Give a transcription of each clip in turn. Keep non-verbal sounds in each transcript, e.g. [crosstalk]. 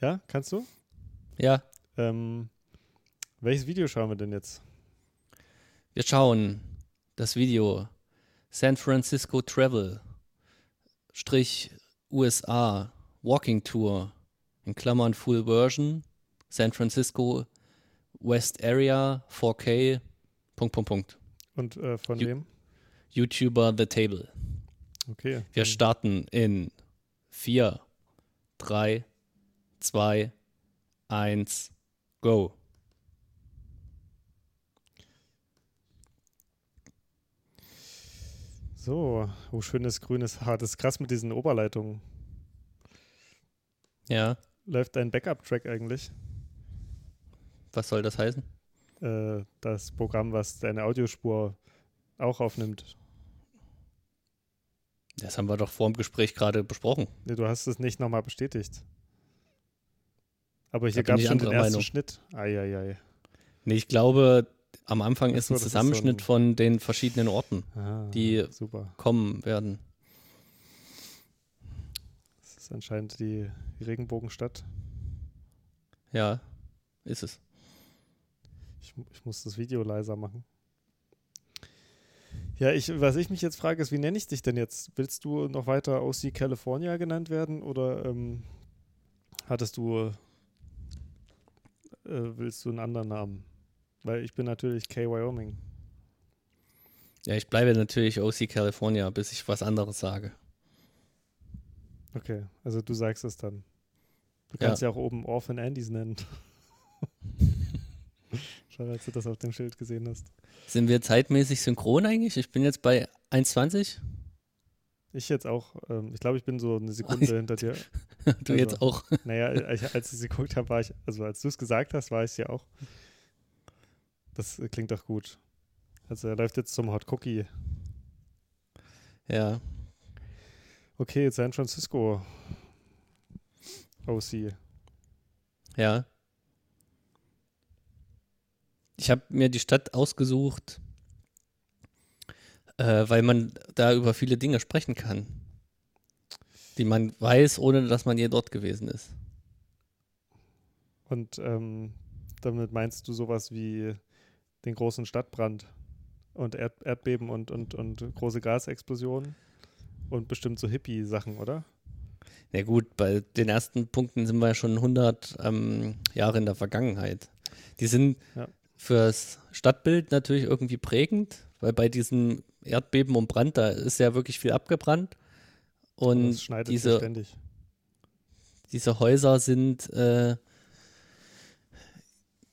Ja, kannst du? Ja, Ähm, welches Video schauen wir denn jetzt? wir schauen das Video San Francisco Travel Strich USA Walking Tour in Klammern Full Version San Francisco West Area 4K Punkt Punkt Punkt Und äh, von wem? YouTuber The Table. Okay. Wir starten in 4, 3, 2, 1, go. So, oh, schönes grünes Haar. Das ist krass mit diesen Oberleitungen. Ja, Läuft dein Backup-Track eigentlich? was soll das heißen? Äh, das Programm, was deine Audiospur auch aufnimmt. Das haben wir doch vor dem Gespräch gerade besprochen. Nee, du hast es nicht nochmal bestätigt. Aber hier gab es schon den ersten Meinung. Schnitt. Eieiei. Nee, ich glaube, am Anfang ist ein das ist Zusammenschnitt so ein- von den verschiedenen Orten, Ah, Die- super. kommen werden. Das ist anscheinend die Regenbogenstadt. Ja, ist es. Ich, ich muss das Video leiser machen. Ja, ich, was ich mich jetzt frage, ist, wie nenne ich dich denn jetzt? Willst du noch weiter OC California genannt werden oder ähm, hattest du, willst du einen anderen Namen? Weil ich bin natürlich K Wyoming. Ja, ich bleibe natürlich OC California, bis ich was anderes sage. Okay, also du sagst es dann. Du Ja. kannst ja, auch oben Orphan Andys nennen. [laughs] Schade, als du das auf dem Schild gesehen hast. Sind wir zeitmäßig synchron eigentlich? Ich bin jetzt bei 1,20. Ich jetzt auch, ähm, ich glaube, ich bin so eine Sekunde hinter [laughs] dir. Du Also- jetzt auch. [laughs] Naja, ich, als ich sie geguckt habe, war ich, also als du es gesagt hast, war ich ja auch. Das klingt doch gut. Also er läuft jetzt zum Hot Cookie. Ja, Okay, San Francisco. OC. ja. Ich habe mir die Stadt ausgesucht, äh, weil man da über viele Dinge sprechen kann, die man weiß, ohne dass man je dort gewesen ist. Und ähm, damit meinst du sowas wie den großen Stadtbrand und Erd Erdbeben und, und, und große Gasexplosionen und bestimmt so Hippie-Sachen, oder? Ja gut, bei den ersten Punkten sind wir ja schon 100 ähm, Jahre in der Vergangenheit. Die sind Ja. fürs Stadtbild natürlich irgendwie prägend, weil bei diesem Erdbeben und Brand, da ist ja wirklich viel abgebrannt. Und es schneidet sich diese, ständig. diese Häuser sind, äh,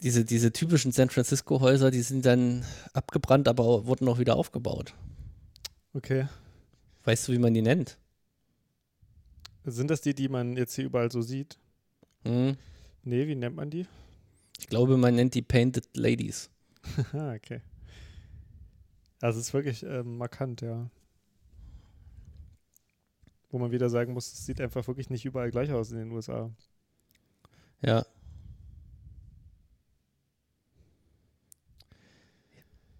diese, diese typischen San Francisco-Häuser, die sind dann abgebrannt, aber wurden auch wieder aufgebaut. Okay. Weißt du, wie man die nennt? Sind das die, die man jetzt hier überall so sieht? Hm? Nee, wie nennt man die? Ich glaube, man nennt die Painted Ladies. [laughs] ah, okay. Also es ist wirklich ähm, markant, ja. Wo man wieder sagen muss, es sieht einfach wirklich nicht überall gleich aus in den USA. Ja.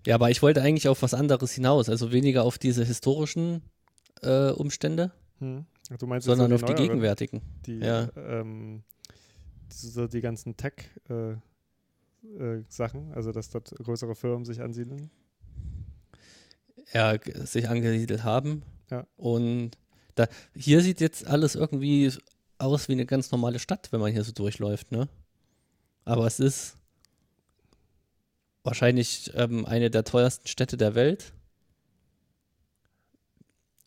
Ja, aber ich wollte eigentlich auf was anderes hinaus, also weniger auf diese historischen äh, Umstände, Hm. Du meinst sondern so auf die neueren, gegenwärtigen. Die, Ja. ähm, die, so die ganzen Tech-Sachen, äh, Sachen, also dass dort größere Firmen sich ansiedeln. Ja, sich angesiedelt haben. Ja. Und da, hier sieht jetzt alles irgendwie aus wie eine ganz normale Stadt, wenn man hier so durchläuft, ne? Aber es ist wahrscheinlich ähm, eine der teuersten Städte der Welt.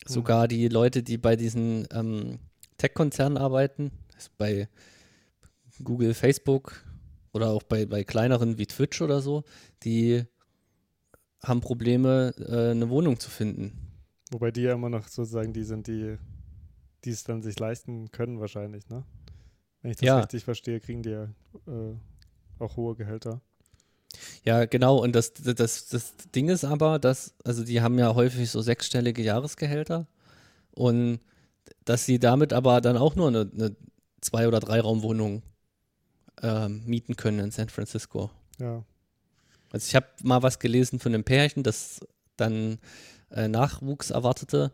Sogar die Leute, die bei diesen ähm, Tech-Konzernen arbeiten, also bei Google, Facebook oder auch bei, bei kleineren wie Twitch oder so, die haben Probleme, äh, eine Wohnung zu finden. Wobei die ja immer noch sozusagen die sind, die die es dann sich leisten können wahrscheinlich, ne? Wenn ich das Ja. richtig verstehe, kriegen die ja äh, auch hohe Gehälter. Ja, genau. Und das, das, das Ding ist aber, dass, also die haben ja häufig so sechsstellige Jahresgehälter und dass sie damit aber dann auch nur eine, eine Zwei- oder Drei-Raum-Wohnung ähm, mieten können in San Francisco. Ja. Also ich habe mal was gelesen von einem Pärchen, das dann äh, Nachwuchs erwartete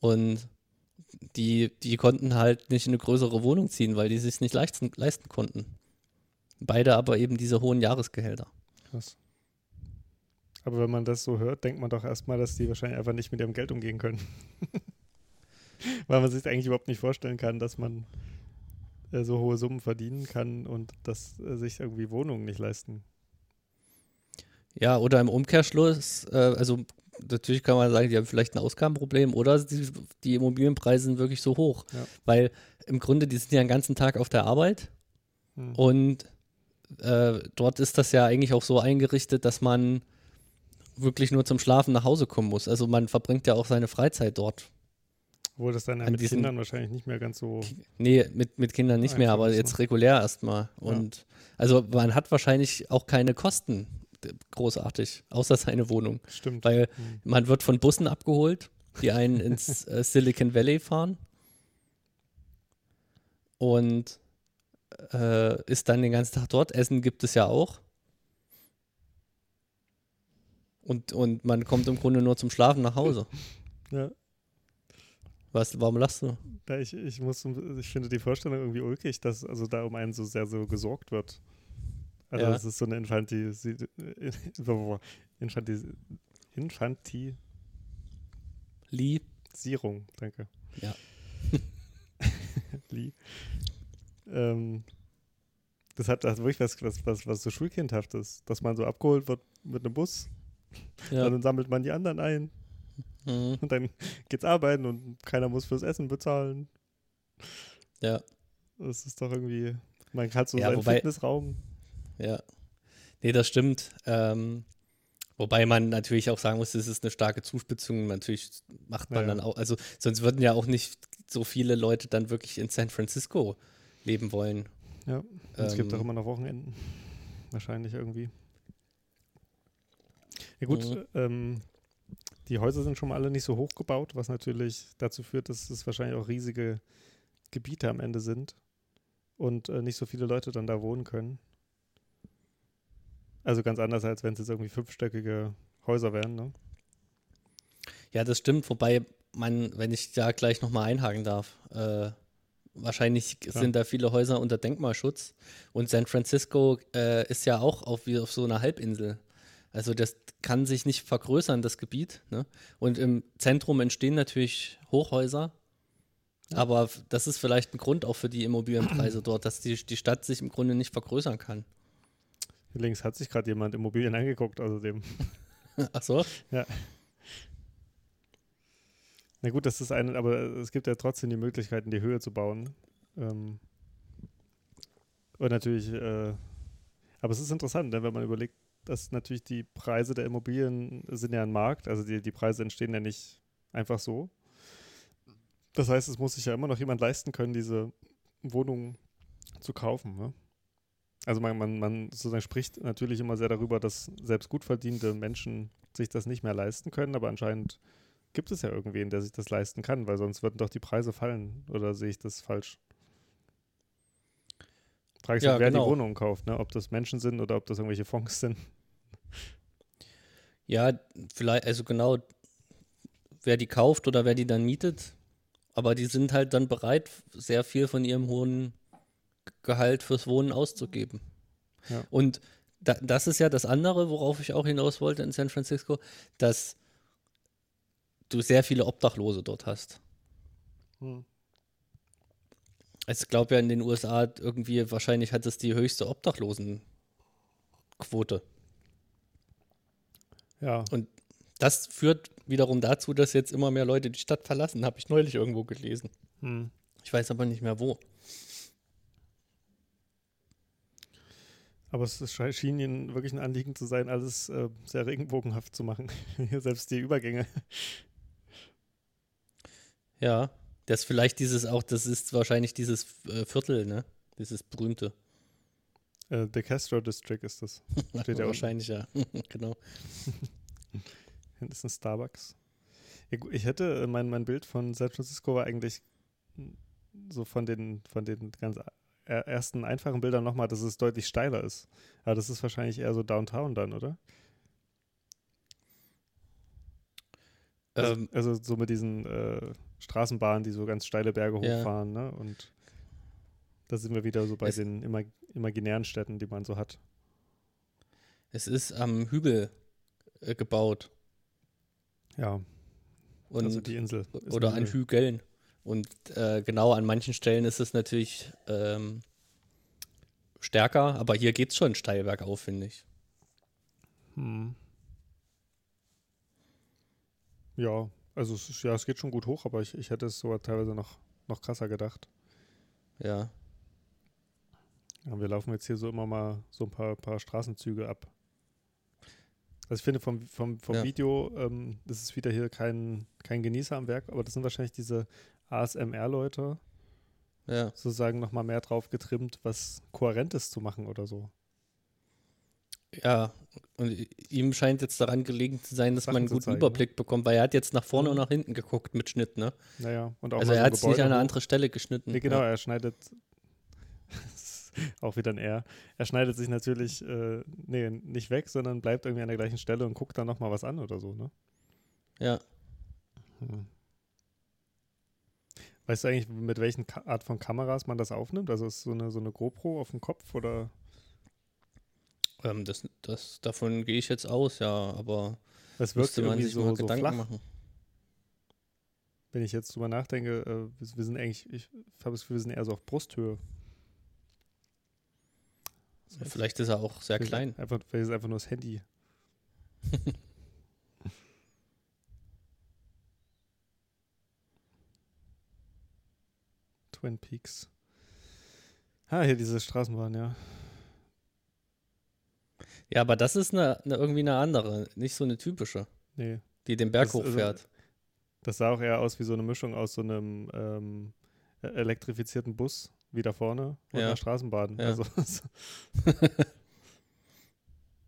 und die, die konnten halt nicht in eine größere Wohnung ziehen, weil die sich nicht leisten, leisten konnten. Beide aber eben diese hohen Jahresgehälter. Krass. Aber wenn man das so hört, denkt man doch erstmal, dass die wahrscheinlich einfach nicht mit ihrem Geld umgehen können. [laughs] weil man sich eigentlich überhaupt nicht vorstellen kann, dass man äh, so hohe Summen verdienen kann und dass äh, sich irgendwie Wohnungen nicht leisten. Ja, oder im Umkehrschluss, äh, also natürlich kann man sagen, die haben vielleicht ein Ausgabenproblem oder die, die Immobilienpreise sind wirklich so hoch. Ja. Weil im Grunde, die sind ja den ganzen Tag auf der Arbeit Hm. und äh, dort ist das ja eigentlich auch so eingerichtet, dass man wirklich nur zum Schlafen nach Hause kommen muss. Also man verbringt ja auch seine Freizeit dort. Obwohl das dann ja mit diesen- Kindern wahrscheinlich nicht mehr ganz so. Nee, mit, mit Kindern nicht mehr, Einfach aber jetzt regulär erstmal. Und also man hat wahrscheinlich auch keine Kosten großartig, außer seine Wohnung. Stimmt. Weil Hm. man wird von Bussen abgeholt, die einen [laughs] ins äh, Silicon Valley fahren. Und äh, ist dann den ganzen Tag dort. Essen gibt es ja auch. Und, und man kommt im Grunde nur zum Schlafen nach Hause. [laughs] Ja. Was, warum lachst du? Ja, ich, ich muss, ich finde die Vorstellung irgendwie ulkig, dass also da um einen so sehr so gesorgt wird. Also Ja. das ist so eine Infanti, [laughs] Infanti, Lee? danke. Ja. [laughs] Lee. Ähm, das hat hat wirklich was, was, was, was so Schulkindhaftes, dass man so abgeholt wird mit einem Bus, Ja. dann sammelt man die anderen ein Mhm. und dann geht's arbeiten und keiner muss fürs Essen bezahlen. Ja. Das ist doch irgendwie, man hat so Ja, seinen wobei- Fitnessraum. Ja. Nee, das stimmt. Ähm, wobei man natürlich auch sagen muss, das ist eine starke Zuspitzung. Natürlich macht man Ja, dann auch, also sonst würden ja auch nicht so viele Leute dann wirklich in San Francisco leben wollen. Ja, es gibt Ähm. auch immer noch Wochenenden. Wahrscheinlich irgendwie. Ja gut, Mhm. ähm, die Häuser sind schon mal alle nicht so hoch gebaut, was natürlich dazu führt, dass es wahrscheinlich auch riesige Gebiete am Ende sind und äh, nicht so viele Leute dann da wohnen können. Also ganz anders, als wenn es jetzt irgendwie fünfstöckige Häuser wären, ne? Ja, das stimmt, wobei man, wenn ich da gleich nochmal einhaken darf, äh, wahrscheinlich Klar. sind da viele Häuser unter Denkmalschutz und San Francisco äh, ist ja auch auf, wie auf so einer Halbinsel. Also das kann sich nicht vergrößern, das Gebiet. Ne? Und im Zentrum entstehen natürlich Hochhäuser, aber f- das ist vielleicht ein Grund auch für die Immobilienpreise dort, dass die, die Stadt sich im Grunde nicht vergrößern kann. Links hat sich gerade jemand Immobilien angeguckt, außerdem. [laughs] Ach so? Na gut, das ist eine, aber es gibt ja trotzdem die Möglichkeit, in die Höhe zu bauen. Ähm, und natürlich, äh, aber es ist interessant, ne, wenn man überlegt, dass natürlich die Preise der Immobilien sind ja ein Markt, also die, die Preise entstehen ja nicht einfach so. Das heißt, es muss sich ja immer noch jemand leisten können, diese Wohnung zu kaufen. Ne? Also man, man, man sozusagen spricht natürlich immer sehr darüber, dass selbst gut verdiente Menschen sich das nicht mehr leisten können, aber anscheinend gibt es ja irgendwen, der sich das leisten kann, weil sonst würden doch die Preise fallen. Oder sehe ich das falsch? Frage ich Ja, mich, wer genau. die Wohnungen kauft, ne? ob das Menschen sind oder ob das irgendwelche Fonds sind. Ja, vielleicht, also genau, wer die kauft oder wer die dann mietet. Aber die sind halt dann bereit, sehr viel von ihrem hohen Gehalt fürs Wohnen auszugeben. Ja. Und da, das ist ja das andere, worauf ich auch hinaus wollte in San Francisco, dass du sehr viele Obdachlose dort hast. Hm. Ich glaube ja in den USA irgendwie, wahrscheinlich hat es die höchste Obdachlosenquote. Ja, Das führt wiederum dazu, dass jetzt immer mehr Leute die Stadt verlassen, habe ich neulich irgendwo gelesen. hm. Ich weiß aber nicht mehr wo. Aber es ist- schien ihnen wirklich ein Anliegen zu sein, alles äh, sehr regenbogenhaft zu machen. [laughs] Selbst die Übergänge. Ja, das vielleicht dieses auch, das ist wahrscheinlich dieses äh, Viertel, ne? Dieses berühmte. Äh, The Castro District ist das. [laughs] Steht ja wahrscheinlich, ja. [laughs] genau. Hinten ist ein Starbucks. Ich hätte, äh, mein, mein Bild von San Francisco war eigentlich mm, so von den, von den ganz ersten einfachen Bildern nochmal, dass es deutlich steiler ist. Aber das ist wahrscheinlich eher so Downtown dann, oder? Also, Ähm, also so mit diesen, äh, Straßenbahnen, die so ganz steile Berge Ja. hochfahren, ne? Und da sind wir wieder so bei Es- den imag imaginären Städten, die man so hat. Es ist am Hügel äh, gebaut. Ja, Und, also die Insel. oder ein an Hügel. Hügeln. Und äh, genau an manchen Stellen ist es natürlich ähm, stärker, aber hier geht es schon steil bergauf, finde ich. Hm. Ja, also es, ja, es geht schon gut hoch, aber ich, ich hätte es so teilweise noch, noch krasser gedacht. Ja. Ja, wir laufen jetzt hier so immer mal so ein paar, paar Straßenzüge ab. Also ich finde vom, vom, vom Ja. Video, ähm, das ist wieder hier kein, kein Genießer am Werk, aber das sind wahrscheinlich diese ASMR-Leute, Ja. sozusagen nochmal mehr drauf getrimmt, was Kohärentes zu machen oder so. Ja, und ihm scheint jetzt daran gelegen zu sein, dass Sachen man einen guten zeigen, ne? Überblick bekommt, weil er hat jetzt nach vorne und nach hinten geguckt mit Schnitt, ne? Naja, und auch Also er hat es nicht an eine andere Stelle geschnitten. Nee, genau, Ja. er schneidet. [laughs] auch wieder ein R. Er schneidet sich natürlich, äh, nee, nicht weg, sondern bleibt irgendwie an der gleichen Stelle und guckt dann nochmal was an oder so, ne? ja. Hm. Weißt du eigentlich, mit welchen Ka Art von Kameras man das aufnimmt? Also ist so eine, so eine GoPro auf dem Kopf oder? Ähm, das, das, davon gehe ich jetzt aus, ja, aber Das wirkt müsste man irgendwie sich so, mal so Gedanken flach. machen. Wenn ich jetzt drüber nachdenke, äh, wir, sind eigentlich, ich habe das Gefühl, wir sind eher so auf Brusthöhe. Vielleicht ist er auch sehr klein. Einfach, vielleicht ist es einfach nur das Handy. [laughs] Twin Peaks. Ah, hier diese Straßenbahn, ja. Ja, aber das ist eine, eine, irgendwie eine andere, nicht so eine typische, Nee. die den Berg Das also- hochfährt. Das sah auch eher aus wie so eine Mischung aus so einem ähm, e- elektrifizierten Bus wie da vorne und Ja. einer Straßenbahn. Ja. Also, [laughs]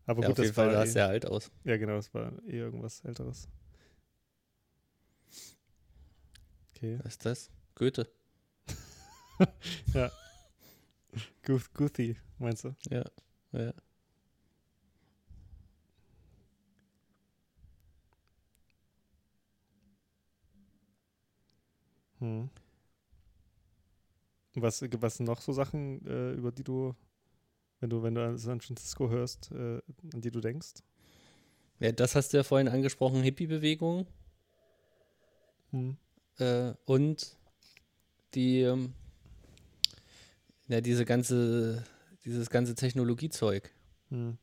aber ja, gut, auf jeden das Fall war sah eh, es sehr alt aus. Ja, genau, das war eh irgendwas Älteres. Okay. Was ist das? Goethe. [laughs] Guth Guthi, meinst du? Ja. ja. Hm. Was, was sind noch so Sachen, äh, über die du, wenn du, wenn du an San Francisco hörst, äh, an die du denkst? Ja, das hast du ja vorhin angesprochen, Hippie-Bewegung Hm. äh, und die, ähm, ja, diese ganze, dieses ganze Technologiezeug. Hm.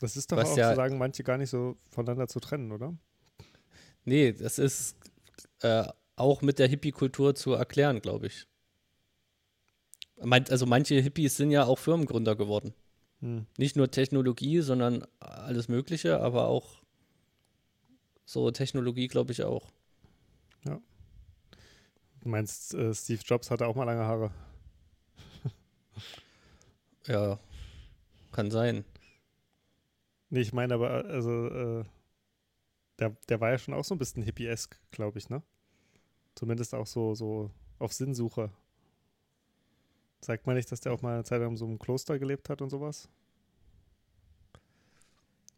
Das ist doch Was auch, ja- so sagen manche, gar nicht so voneinander zu trennen, oder? Nee, das ist äh, auch mit der Hippie-Kultur zu erklären, glaube ich. Also manche Hippies sind ja auch Firmengründer geworden. Hm. Nicht nur Technologie, sondern alles Mögliche, aber auch so Technologie, glaube ich, auch. Du meinst, äh, Steve Jobs hatte auch mal lange Haare. Ja, kann sein. Nee, ich meine aber, also, äh, der, der war ja schon auch so ein bisschen hippiesk, glaube ich, ne? Zumindest auch so, so auf Sinnsuche. Sagt man nicht, dass der auch mal eine Zeit lang in so einem Kloster gelebt hat und sowas?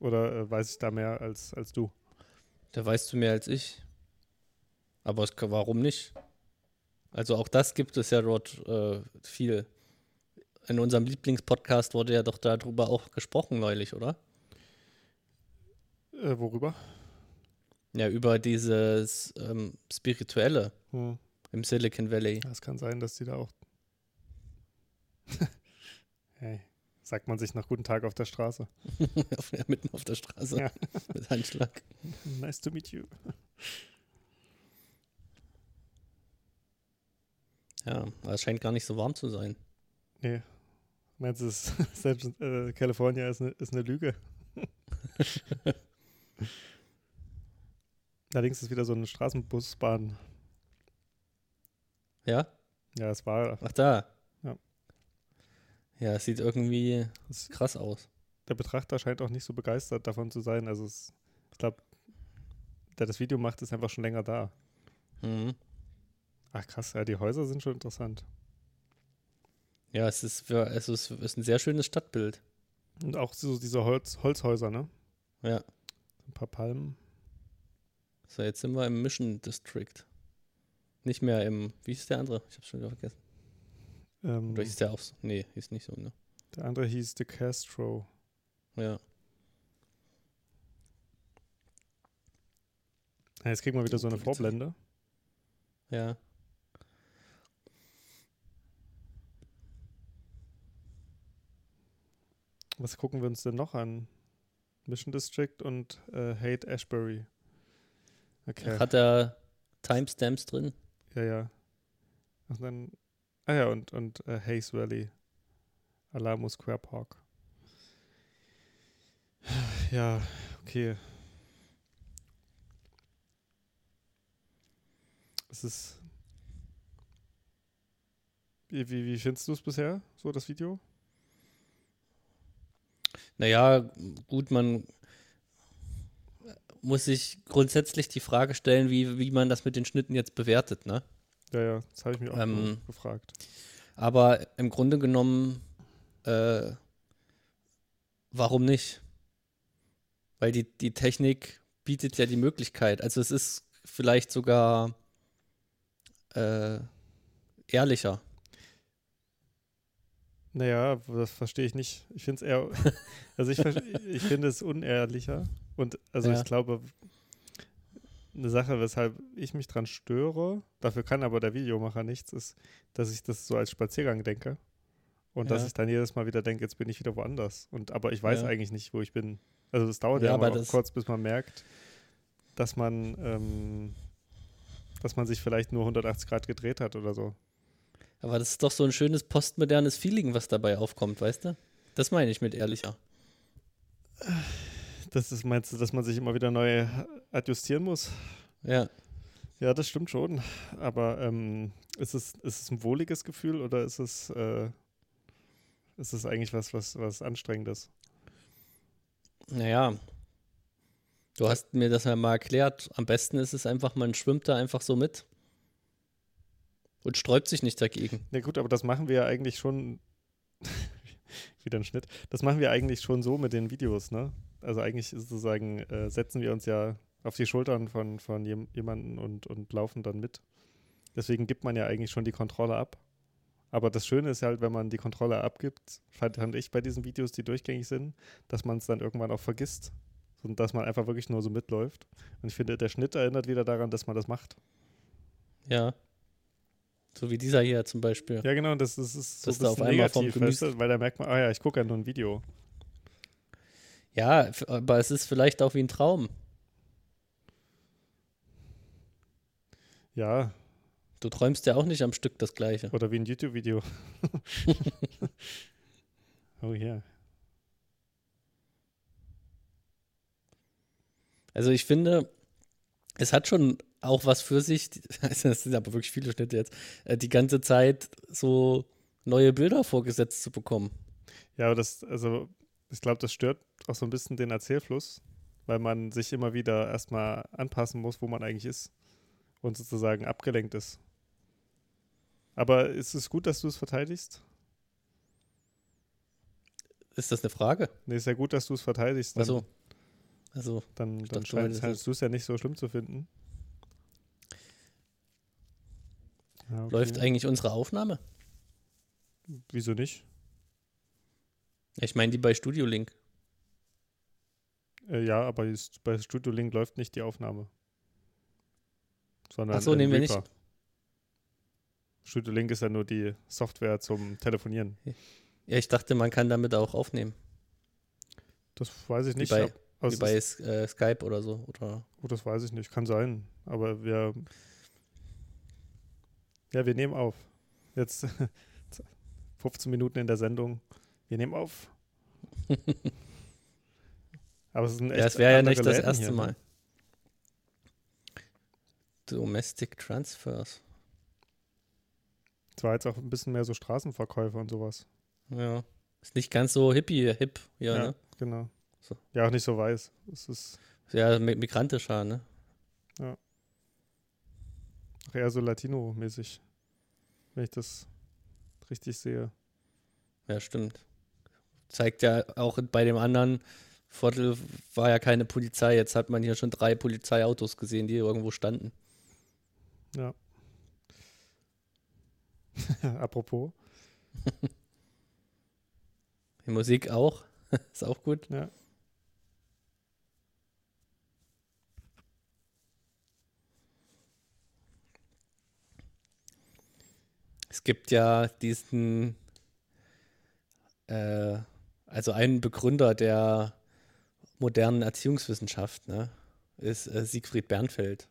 Oder äh, weiß ich da mehr als, als du? Da weißt du mehr als ich. Aber es, warum nicht? Also auch das gibt es ja dort äh, viel. In unserem Lieblingspodcast wurde ja doch darüber auch gesprochen neulich, oder? Äh, worüber? Ja, über dieses ähm, Spirituelle Hm. im Silicon Valley. Es kann sein, dass die da auch. [laughs] hey, sagt man sich nach guten Tag auf der Straße. [laughs] Ja, Mitten auf der Straße Ja. [laughs] mit Handschlag. Nice to meet you. Ja, aber es scheint gar nicht so warm zu sein. Nee. Meinst du, es ist, [laughs] äh, California ist eine, ist eine Lüge? [laughs] Allerdings ist wieder so eine Straßenbusbahn. Ja? Ja, es war. Ach da. Ja. Ja, es sieht irgendwie Es, krass aus. der Betrachter scheint auch nicht so begeistert davon zu sein. Also, es, ich glaube, der das Video macht, ist einfach schon länger da. Mhm. Ach, krass, ja, die Häuser sind schon interessant. Ja, es ist, für, es ist, ist ein sehr schönes Stadtbild. Und auch so diese Holz, Holzhäuser, ne? Ja. Ein paar Palmen. So, jetzt sind wir im Mission District. Nicht mehr im, wie hieß der andere? Ich hab's schon wieder vergessen. Ähm, Oder hieß der auch so? Nee, hieß nicht so, ne? der andere hieß De Castro. Ja. Ja, Jetzt kriegen wir wieder so eine. Vorblende. Ja. Was gucken wir uns denn noch an? Mission District und äh, Hate Ashbury. Okay. Hat er Timestamps drin? Ja, ja. Und dann, ah ja, und, und äh, Hayes Valley. Alamo Square Park. Ja, okay. Es ist. Wie, wie, wie findest du es bisher, so das Video? Naja, gut, man muss sich grundsätzlich die Frage stellen, wie, wie man das mit den Schnitten jetzt bewertet, ne? Ja, ja, das habe ich mich auch Ähm, gefragt. Aber im Grunde genommen, äh, warum nicht? Weil die, die Technik bietet ja die Möglichkeit. Also es ist vielleicht sogar äh, ehrlicher. Naja, das verstehe ich nicht. Ich finde es eher, [laughs] also ich, ich finde es unehrlicher. Und also Ja. ich glaube, eine Sache, weshalb ich mich dran störe, dafür kann aber der Videomacher nichts, ist, dass ich das so als Spaziergang denke. Und dass Ja. ich dann jedes Mal wieder denke, jetzt bin ich wieder woanders. Und aber ich weiß Ja. eigentlich nicht, wo ich bin. Also es dauert ja, aber kurz, bis man merkt, dass man, ähm, dass man sich vielleicht nur 180 Grad gedreht hat oder so. Aber das ist doch so ein schönes postmodernes Feeling, was dabei aufkommt, weißt du? Das meine ich mit ehrlicher. Das ist, meinst du, dass man sich immer wieder neu adjustieren muss? Ja. Ja, das stimmt schon. Aber ähm, ist, es, ist es ein wohliges Gefühl oder ist es, äh, ist es eigentlich was, was, was Anstrengendes? Naja, du hast mir das ja mal erklärt. Am besten ist es einfach, man schwimmt da einfach so mit und sträubt sich nicht dagegen. Na gut, aber das machen wir ja eigentlich schon. [laughs] wieder ein Schnitt. Das machen wir eigentlich schon so mit den Videos, ne? Also eigentlich ist sozusagen, äh, setzen wir uns ja auf die Schultern von, von jem, jemanden und, und laufen dann mit. Deswegen gibt man ja eigentlich schon die Kontrolle ab. Aber das Schöne ist halt, wenn man die Kontrolle abgibt, fand ich bei diesen Videos, die durchgängig sind, dass man es dann irgendwann auch vergisst. Und dass man einfach wirklich nur so mitläuft. Und ich finde, der Schnitt erinnert wieder daran, dass man das macht. Ja. So wie dieser hier zum Beispiel. Ja, genau, das, das ist so Dass ein da auf einmal vom negativ, weißt Gemüse- du? weil da merkt man, ah ja, ich gucke ja nur ein Video. Ja, aber es ist vielleicht auch wie ein Traum. Ja, Du träumst ja auch nicht am Stück das Gleiche. oder wie ein YouTube-Video. [laughs] oh ja. Also ich finde, es hat schon auch was für sich, [laughs] das sind aber wirklich viele Schnitte jetzt, äh, die ganze Zeit so neue Bilder vorgesetzt zu bekommen. Ja, aber das, also, ich glaube, das stört auch so ein bisschen den Erzählfluss, weil man sich immer wieder erstmal anpassen muss, wo man eigentlich ist und sozusagen abgelenkt ist. Aber ist es gut, dass du es verteidigst? Ist das eine Frage? Nee, ist ja gut, dass du es verteidigst. Dann, Also, also dann, dann scheinst du es ja nicht so schlimm zu finden. Ja, okay. läuft eigentlich unsere Aufnahme? Wieso nicht? Ich meine die bei Studio Link. Äh, ja, aber ist- bei Studio Link läuft nicht die Aufnahme. Sondern Ach so, nehmen wir nicht. Studio Link ist ja nur die Software zum Telefonieren. Ja, ich dachte, man kann damit auch aufnehmen. Das weiß ich Wie nicht. bei- ab- aber Wie bei äh, Skype oder so. Oder oh, das weiß ich nicht. Kann sein. Aber wir. Ja, wir nehmen auf. Jetzt [laughs] 15 Minuten in der Sendung. Wir nehmen auf. [laughs] aber es ist ein echt ja, es wäre ja nicht das erste hier, ne? Mal. Domestic Transfers. Es war jetzt auch ein bisschen mehr so Straßenverkäufer und sowas. Ja. Ist nicht ganz so hippie, hip, ja, Ja, ne? genau. So. Ja, auch nicht so weiß. Es ist Ja, mi- migrantischer, ne? auch eher so Latino-mäßig, wenn ich das richtig sehe. Ja, stimmt. Zeigt ja auch bei dem anderen Viertel war ja keine Polizei. Jetzt hat man hier schon drei Polizeiautos gesehen, die irgendwo standen. Ja. [laughs] Apropos. [laughs] Die Musik auch. [laughs] ist auch gut. Ja. Es gibt ja diesen, äh, also einen Begründer der modernen Erziehungswissenschaft, ne, ist äh, Siegfried Bernfeld.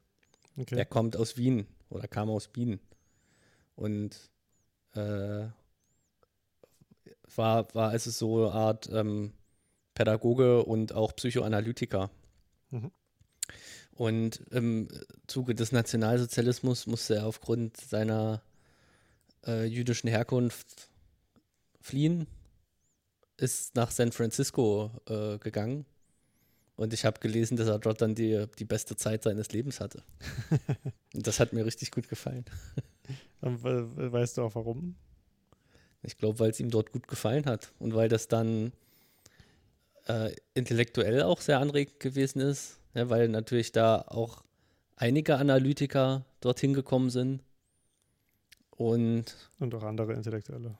Okay. Der kommt aus Wien oder kam aus Wien und äh, war, war also so eine Art ähm, Pädagoge und auch Psychoanalytiker. Mhm. Und im Zuge des Nationalsozialismus musste er aufgrund seiner äh, jüdischen Herkunft fliehen, ist nach San Francisco äh, gegangen. Und ich habe gelesen, dass er dort dann die, die beste Zeit seines Lebens hatte. [laughs] Und das hat mir richtig gut gefallen. [laughs] Weißt du auch warum? Ich glaube, weil es ihm dort gut gefallen hat und weil das dann äh, intellektuell auch sehr anregend gewesen ist, ja, weil natürlich da auch einige Analytiker dorthin gekommen sind und Und auch andere Intellektuelle.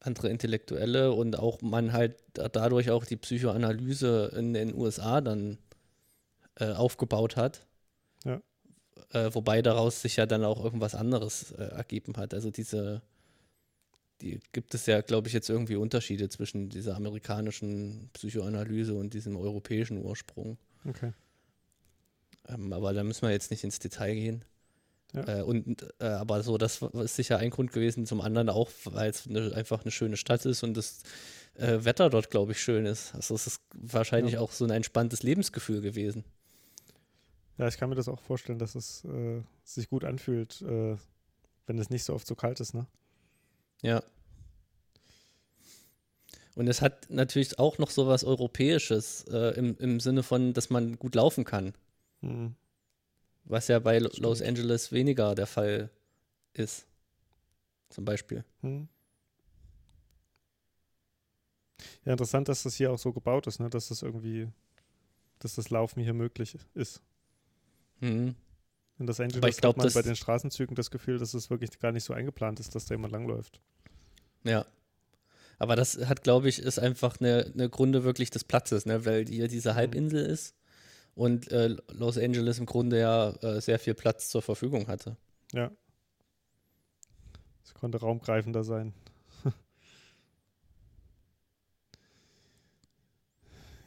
andere Intellektuelle und auch man halt da- dadurch auch die Psychoanalyse in den USA dann äh, aufgebaut hat. Ja. Äh, wobei daraus sich ja dann auch irgendwas anderes äh, ergeben hat. Also diese, die gibt es ja, glaube ich, jetzt irgendwie Unterschiede zwischen dieser amerikanischen Psychoanalyse und diesem europäischen Ursprung. Okay. Ähm, aber da müssen wir jetzt nicht ins Detail gehen. Ja. Äh, und äh, aber so, das ist sicher ein Grund gewesen, zum anderen auch, weil es eine, einfach eine schöne Stadt ist und das äh, Wetter dort, glaube ich, schön ist. Also es ist wahrscheinlich Ja. auch so ein entspanntes Lebensgefühl gewesen. Ja, ich kann mir das auch vorstellen, dass es äh, sich gut anfühlt, äh, wenn es nicht so oft so kalt ist, ne? Ja. Und es hat natürlich auch noch so was Europäisches äh, im, im Sinne von, dass man gut laufen kann, Mhm. Was ja bei Lo- Los Stimmt. Angeles weniger der Fall ist. Zum Beispiel. Hm. Ja, interessant, dass das hier auch so gebaut ist, ne? Dass das irgendwie, dass das Laufen hier möglich ist. Mhm. In Los Angeles Aber ich glaub, hat man bei den Straßenzügen das Gefühl, dass es wirklich gar nicht so eingeplant ist, dass da jemand langläuft. Ja. Aber das hat, glaube ich, ist einfach eine, eine Grunde wirklich des Platzes, ne? weil hier diese Halbinsel ist und äh, Los Angeles im Grunde ja äh, sehr viel Platz zur Verfügung hatte. Ja. Es konnte raumgreifender sein. [laughs]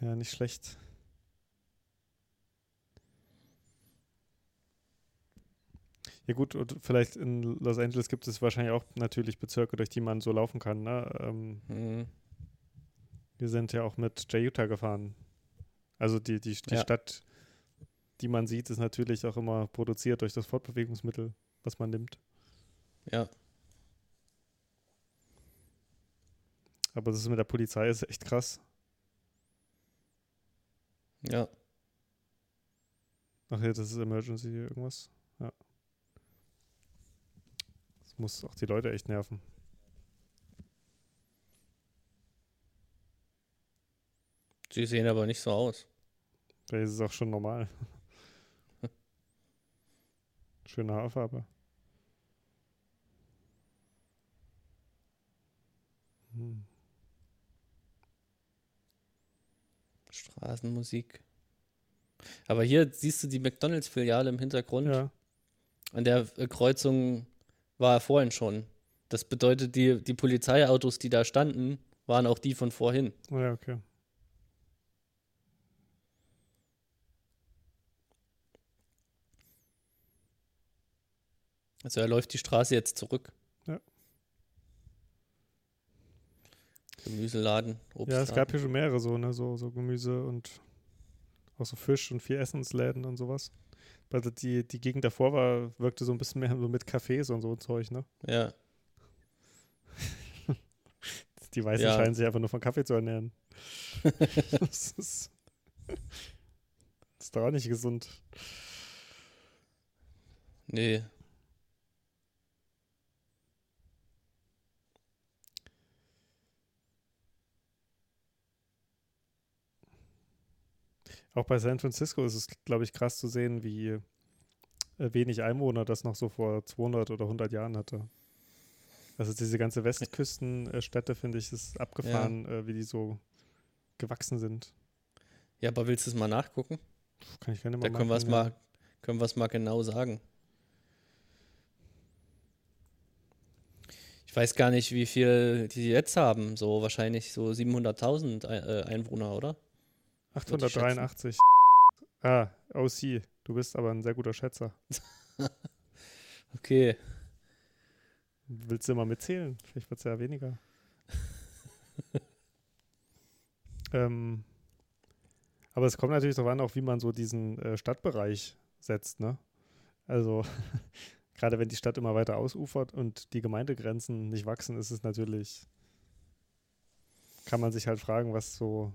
ja, nicht schlecht. Ja gut, und vielleicht in Los Angeles gibt es wahrscheinlich auch natürlich Bezirke, durch die man so laufen kann. Ne? Ähm, Mhm. wir sind ja auch mit Jay Utah gefahren. Also die, die, die Ja. Stadt, die man sieht, ist natürlich auch immer produziert durch das Fortbewegungsmittel, was man nimmt. Ja. Aber das ist mit der Polizei ist echt krass. Ja. Ach ja, das ist Emergency irgendwas. Ja. Das muss auch die Leute echt nerven. Sie sehen aber nicht so aus. Vielleicht ist es auch schon normal. [laughs] Schöne Haarfarbe. Hm. Straßenmusik. Aber hier siehst du die McDonalds-Filiale im Hintergrund. Ja, An der äh, Kreuzung war er vorhin schon. Das bedeutet, die, die Polizeiautos, die da standen, waren auch die von vorhin. ja, okay. Also er läuft die Straße jetzt zurück. Ja. Gemüseladen, Ja, es gab hier schon mehrere so, ne, so, so Gemüse und auch so Fisch und vier Essensläden und sowas. Also die, die Gegend davor war, wirkte so ein bisschen mehr so mit Cafés und so ein Zeug, ne? Ja, [laughs] Die Weißen Ja. scheinen sich einfach nur von Kaffee zu ernähren. [laughs] das, ist, das ist doch auch nicht gesund. nee. Auch bei San Francisco ist es, glaube ich, krass zu sehen, wie äh, wenig Einwohner das noch so vor 200 oder 100 Jahren hatte. Also diese ganze Westküstenstädte, finde ich, ist abgefahren, ja. äh, wie die so gewachsen sind. Ja, aber willst du es mal nachgucken? Kann ich gerne mal Da können wir es mal, können mal genau sagen. Ich weiß gar nicht, wie viel die jetzt haben. So wahrscheinlich so 700.000 äh, Einwohner, oder? 883. Ah, OC. Du bist aber ein sehr guter Schätzer. [laughs] okay. Willst du mal mitzählen? Vielleicht wird es ja weniger. [laughs] ähm, aber es kommt natürlich darauf an, auch wie man so diesen äh, Stadtbereich setzt, ne? Also, [laughs] gerade wenn die Stadt immer weiter ausufert und die Gemeindegrenzen nicht wachsen, ist es natürlich, kann man sich halt fragen, was so,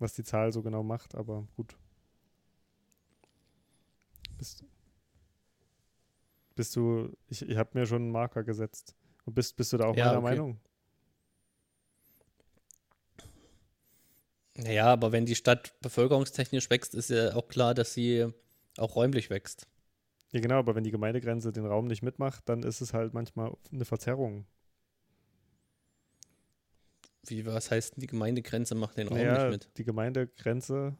was die Zahl so genau macht, aber gut. Bist, bist du, ich, ich habe mir schon einen Marker gesetzt. Und bist, bist du da auch ja, meiner okay. Meinung? Naja, aber wenn die Stadt bevölkerungstechnisch wächst, ist ja auch klar, dass sie auch räumlich wächst. Ja, genau, aber wenn die Gemeindegrenze den Raum nicht mitmacht, dann ist es halt manchmal eine Verzerrung. Wie, was heißt denn, die Gemeindegrenze macht den Raum naja, nicht mit? Die Gemeindegrenze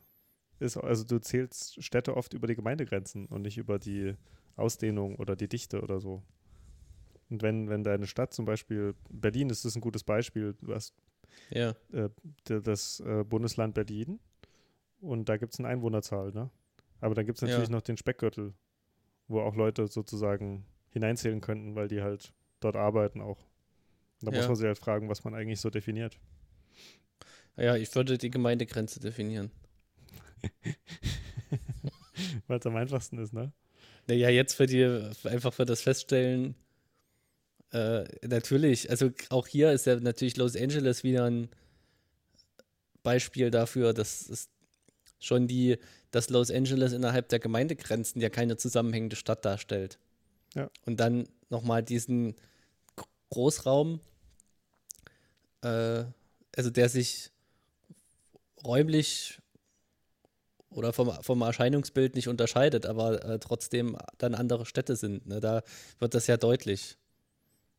ist, also du zählst Städte oft über die Gemeindegrenzen und nicht über die Ausdehnung oder die Dichte oder so. Und wenn, wenn deine Stadt zum Beispiel, Berlin ist das ein gutes Beispiel, du hast ja. äh, das äh, Bundesland Berlin und da gibt es eine Einwohnerzahl, ne? Aber dann gibt es natürlich ja. noch den Speckgürtel, wo auch Leute sozusagen hineinzählen könnten, weil die halt dort arbeiten auch. Da ja. muss man sich halt fragen, was man eigentlich so definiert. Ja, ich würde die Gemeindegrenze definieren. [laughs] weil es am einfachsten ist, ne? Naja, jetzt für die, einfach für das Feststellen, äh, natürlich, also auch hier ist ja natürlich Los Angeles wieder ein Beispiel dafür, dass es schon die, dass Los Angeles innerhalb der Gemeindegrenzen ja keine zusammenhängende Stadt darstellt. Ja. Und dann nochmal diesen Großraum, äh, also der sich räumlich oder vom, vom Erscheinungsbild nicht unterscheidet, aber äh, trotzdem dann andere Städte sind. Ne? Da wird das ja deutlich.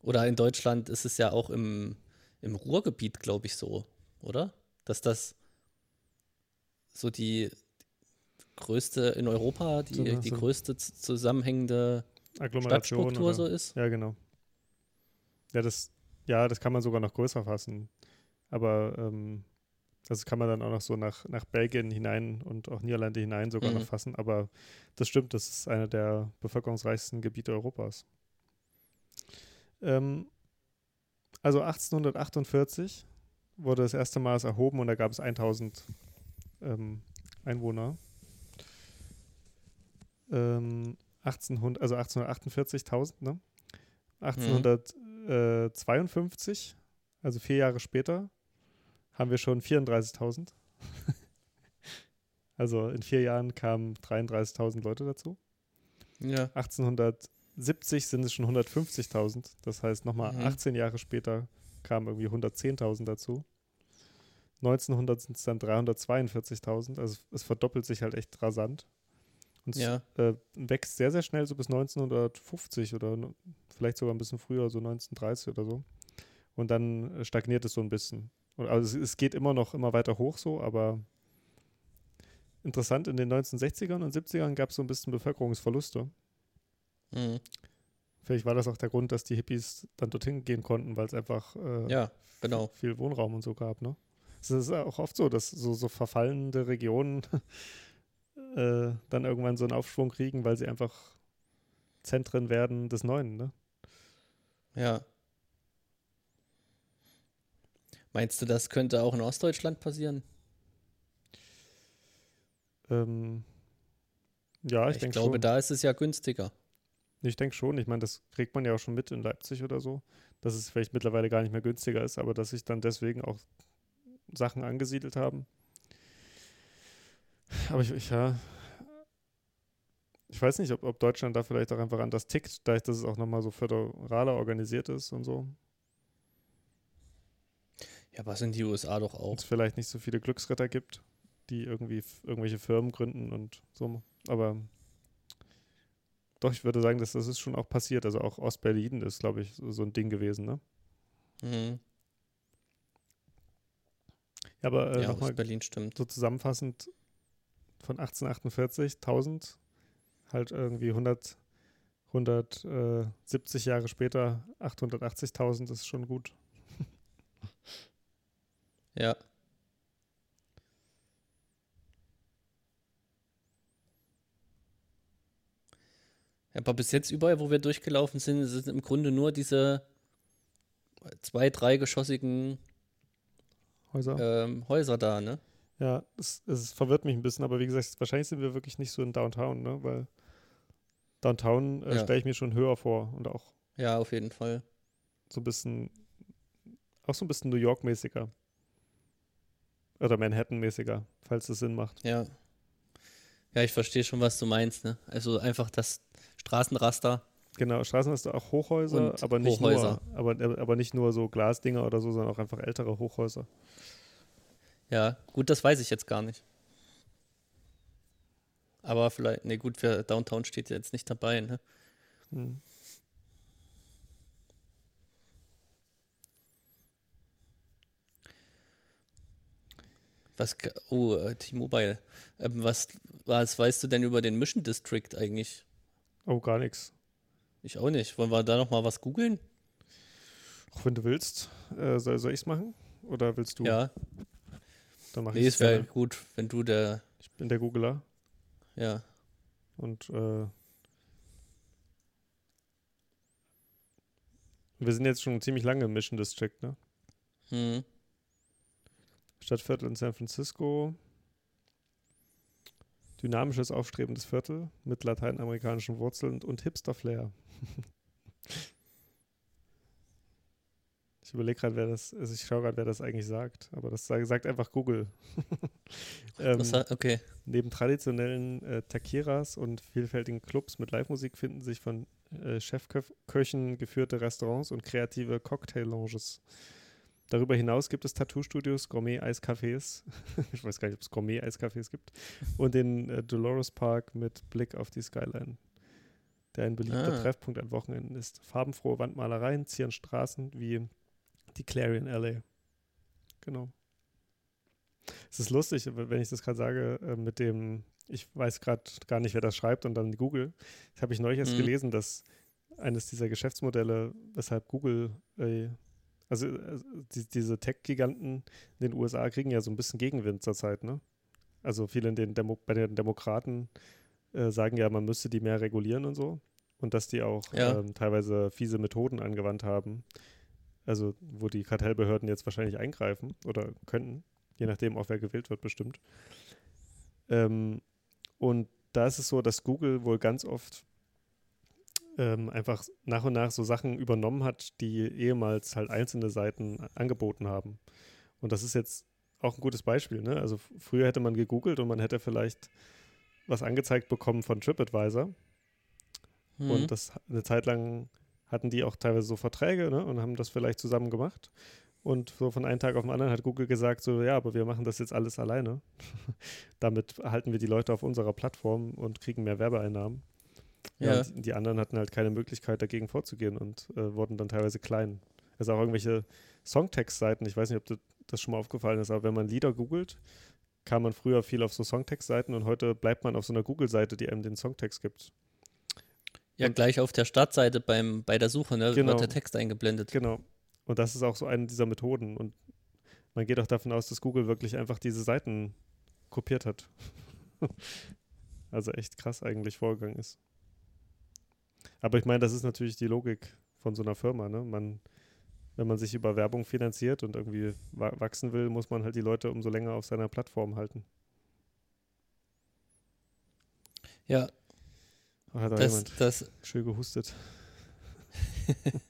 Oder in Deutschland ist es ja auch im, im Ruhrgebiet, glaube ich, so, oder? Dass das so die größte in Europa, die, so, die größte zusammenhängende Stadtstruktur oder? so ist. Ja, genau. Ja, das, ja, das kann man sogar noch größer fassen. Aber ähm, das kann man dann auch noch so nach, nach Belgien hinein und auch Niederlande hinein sogar mhm. noch fassen. Aber das stimmt, das ist einer der bevölkerungsreichsten Gebiete Europas. Ähm, also 1848 wurde das erste Mal erhoben und da gab es 1000 ähm, Einwohner. Ähm, 1800, also 1848.000, ne? 1852, mhm. Also vier Jahre später, haben wir schon 34.000. [laughs] also in vier Jahren kamen 33.000 Leute dazu. Ja. 1870 sind es schon 150.000. Das heißt, nochmal mhm. 18 Jahre später kamen irgendwie 110.000 dazu. 1900 sind es dann 342.000. Also es verdoppelt sich halt echt rasant. Und es ja. äh, wächst sehr, sehr schnell, so bis 1950 oder vielleicht sogar ein bisschen früher, so 1930 oder so. Und dann stagniert es so ein bisschen. Also es, es geht immer noch immer weiter hoch so, aber interessant, in den 1960ern und 70ern gab es so ein bisschen Bevölkerungsverluste. Mhm. Vielleicht war das auch der Grund, dass die Hippies dann dorthin gehen konnten, weil es einfach äh, ja, genau. viel Wohnraum und so gab. Ne? Es ist auch oft so, dass so, so verfallende Regionen [laughs] äh, dann irgendwann so einen Aufschwung kriegen, weil sie einfach Zentren werden des Neuen. Ne? Ja. Meinst du, das könnte auch in Ostdeutschland passieren? Ähm, ja, ich, ich denke glaube, da ist es ja günstiger. Ich denke schon. Ich meine, das kriegt man ja auch schon mit in Leipzig oder so, dass es vielleicht mittlerweile gar nicht mehr günstiger ist, aber dass sich dann deswegen auch Sachen angesiedelt haben. Aber ich, ich ja, ich weiß nicht, ob, ob Deutschland da vielleicht auch einfach anders tickt, da dass es auch nochmal so föderaler organisiert ist und so. Ja, was in die USA doch auch. Es vielleicht nicht so viele Glücksritter gibt, die irgendwie irgendwelche Firmen gründen und so. Aber doch, ich würde sagen, dass das ist schon auch passiert. Also auch Ostberlin ist, glaube ich, so, ein Ding gewesen, ne? Mhm. Ja, aber äh, ja, nochmal so zusammenfassend von 1848, 1000, halt irgendwie 100, 170 Jahre später 880.000 ist schon gut. [laughs] Ja. Aber bis jetzt überall, wo wir durchgelaufen sind, sind im Grunde nur diese zwei, dreigeschossigen Häuser. ähm, Häuser da, ne? Ja, es, es verwirrt mich ein bisschen, aber wie gesagt, wahrscheinlich sind wir wirklich nicht so in Downtown, ne? Weil Downtown äh, Ja. stelle ich mir schon höher vor und auch Ja, auf jeden Fall. so ein bisschen, auch so ein bisschen New York-mäßiger. Oder Manhattan-mäßiger, falls das Sinn macht. Ja. Ja, ich verstehe schon, was du meinst, ne? Also einfach das Straßenraster. Genau, Straßen hast du auch Hochhäuser, aber nicht Hochhäuser. nur, aber, aber nicht nur so Glasdinger oder so, sondern auch einfach ältere Hochhäuser. Ja, gut, das weiß ich jetzt gar nicht. Aber vielleicht, ne, gut, für Downtown steht ja jetzt nicht dabei, ne? Hm. Was, oh, äh, T-Mobile. Ähm, was, was weißt du denn über den Mission District eigentlich? Oh, gar nichts. Ich auch nicht. Wollen wir da nochmal was googeln? Auch wenn du willst, äh, soll, soll ich es machen? Oder willst du? Ja. Dann mach Nee, es wäre gut, wenn du der, Ich bin der Googler ja. und äh, wir sind jetzt schon ziemlich lange im Mission District, ne? Hm. Stadtviertel in San Francisco. Dynamisches, aufstrebendes Viertel mit lateinamerikanischen Wurzeln und Hipster-Flair. [laughs] ich überlege gerade, wer das, also ich schaue gerade, wer das eigentlich sagt, aber das sagt, einfach Google. [laughs] ähm, okay. Neben traditionellen äh, Takiras und vielfältigen Clubs mit Live-Musik finden sich von äh, Chefköchen geführte Restaurants und kreative Cocktail-Lounges. Darüber hinaus gibt es Tattoo-Studios, Gourmet-Eiscafés, [laughs] ich weiß gar nicht, ob es Gourmet-Eiscafés gibt, und den äh, Dolores Park mit Blick auf die Skyline, der ein beliebter Ah. Treffpunkt an Wochenenden ist. Farbenfrohe Wandmalereien zieren Straßen wie die Clarion Alley. Genau. Es ist lustig, wenn ich das gerade sage, äh, mit dem, ich weiß gerade gar nicht, wer das schreibt und dann Google. Das habe ich neulich erst Mhm. gelesen, dass eines dieser Geschäftsmodelle, weshalb Google, äh, also äh, die, diese Tech-Giganten in den USA kriegen ja so ein bisschen Gegenwind zurzeit, ne? Also viele in den Demo bei den Demokraten äh, sagen ja, man müsste die mehr regulieren und so. Und dass die auch Ja. ähm, teilweise fiese Methoden angewandt haben. Also, wo die Kartellbehörden jetzt wahrscheinlich eingreifen oder könnten, je nachdem, auch wer gewählt wird, bestimmt. Ähm, und da ist es so, dass Google wohl ganz oft ähm, einfach nach und nach so Sachen übernommen hat, die ehemals halt einzelne Seiten angeboten haben. Und das ist jetzt auch ein gutes Beispiel. Ne? Also früher hätte man gegoogelt und man hätte vielleicht was angezeigt bekommen von TripAdvisor. Hm. Und das eine Zeit lang hatten die auch teilweise so Verträge ne, und haben das vielleicht zusammen gemacht. Und so von einem Tag auf den anderen hat Google gesagt, so ja, aber wir machen das jetzt alles alleine. [laughs] Damit halten wir die Leute auf unserer Plattform und kriegen mehr Werbeeinnahmen. Ja, Ja. die anderen hatten halt keine Möglichkeit dagegen vorzugehen und äh, wurden dann teilweise klein. Also auch irgendwelche Songtext-Seiten, ich weiß nicht, ob dir das schon mal aufgefallen ist, aber wenn man Lieder googelt, kam man früher viel auf so Songtext-Seiten und heute bleibt man auf so einer Google-Seite, die einem den Songtext gibt. Ja, und- gleich auf der Startseite beim, bei der Suche, ne? Genau. Wird der Text eingeblendet. Genau. Und das ist auch so eine dieser Methoden. Und man geht auch davon aus, dass Google wirklich einfach diese Seiten kopiert hat. [laughs] also echt krass eigentlich vorgegangen ist. Aber ich meine, das ist natürlich die Logik von so einer Firma. Ne? Man, wenn man sich über Werbung finanziert und irgendwie wa wachsen will, muss man halt die Leute umso länger auf seiner Plattform halten. Ja, Oh, hat da das, jemand das, schön gehustet. [laughs]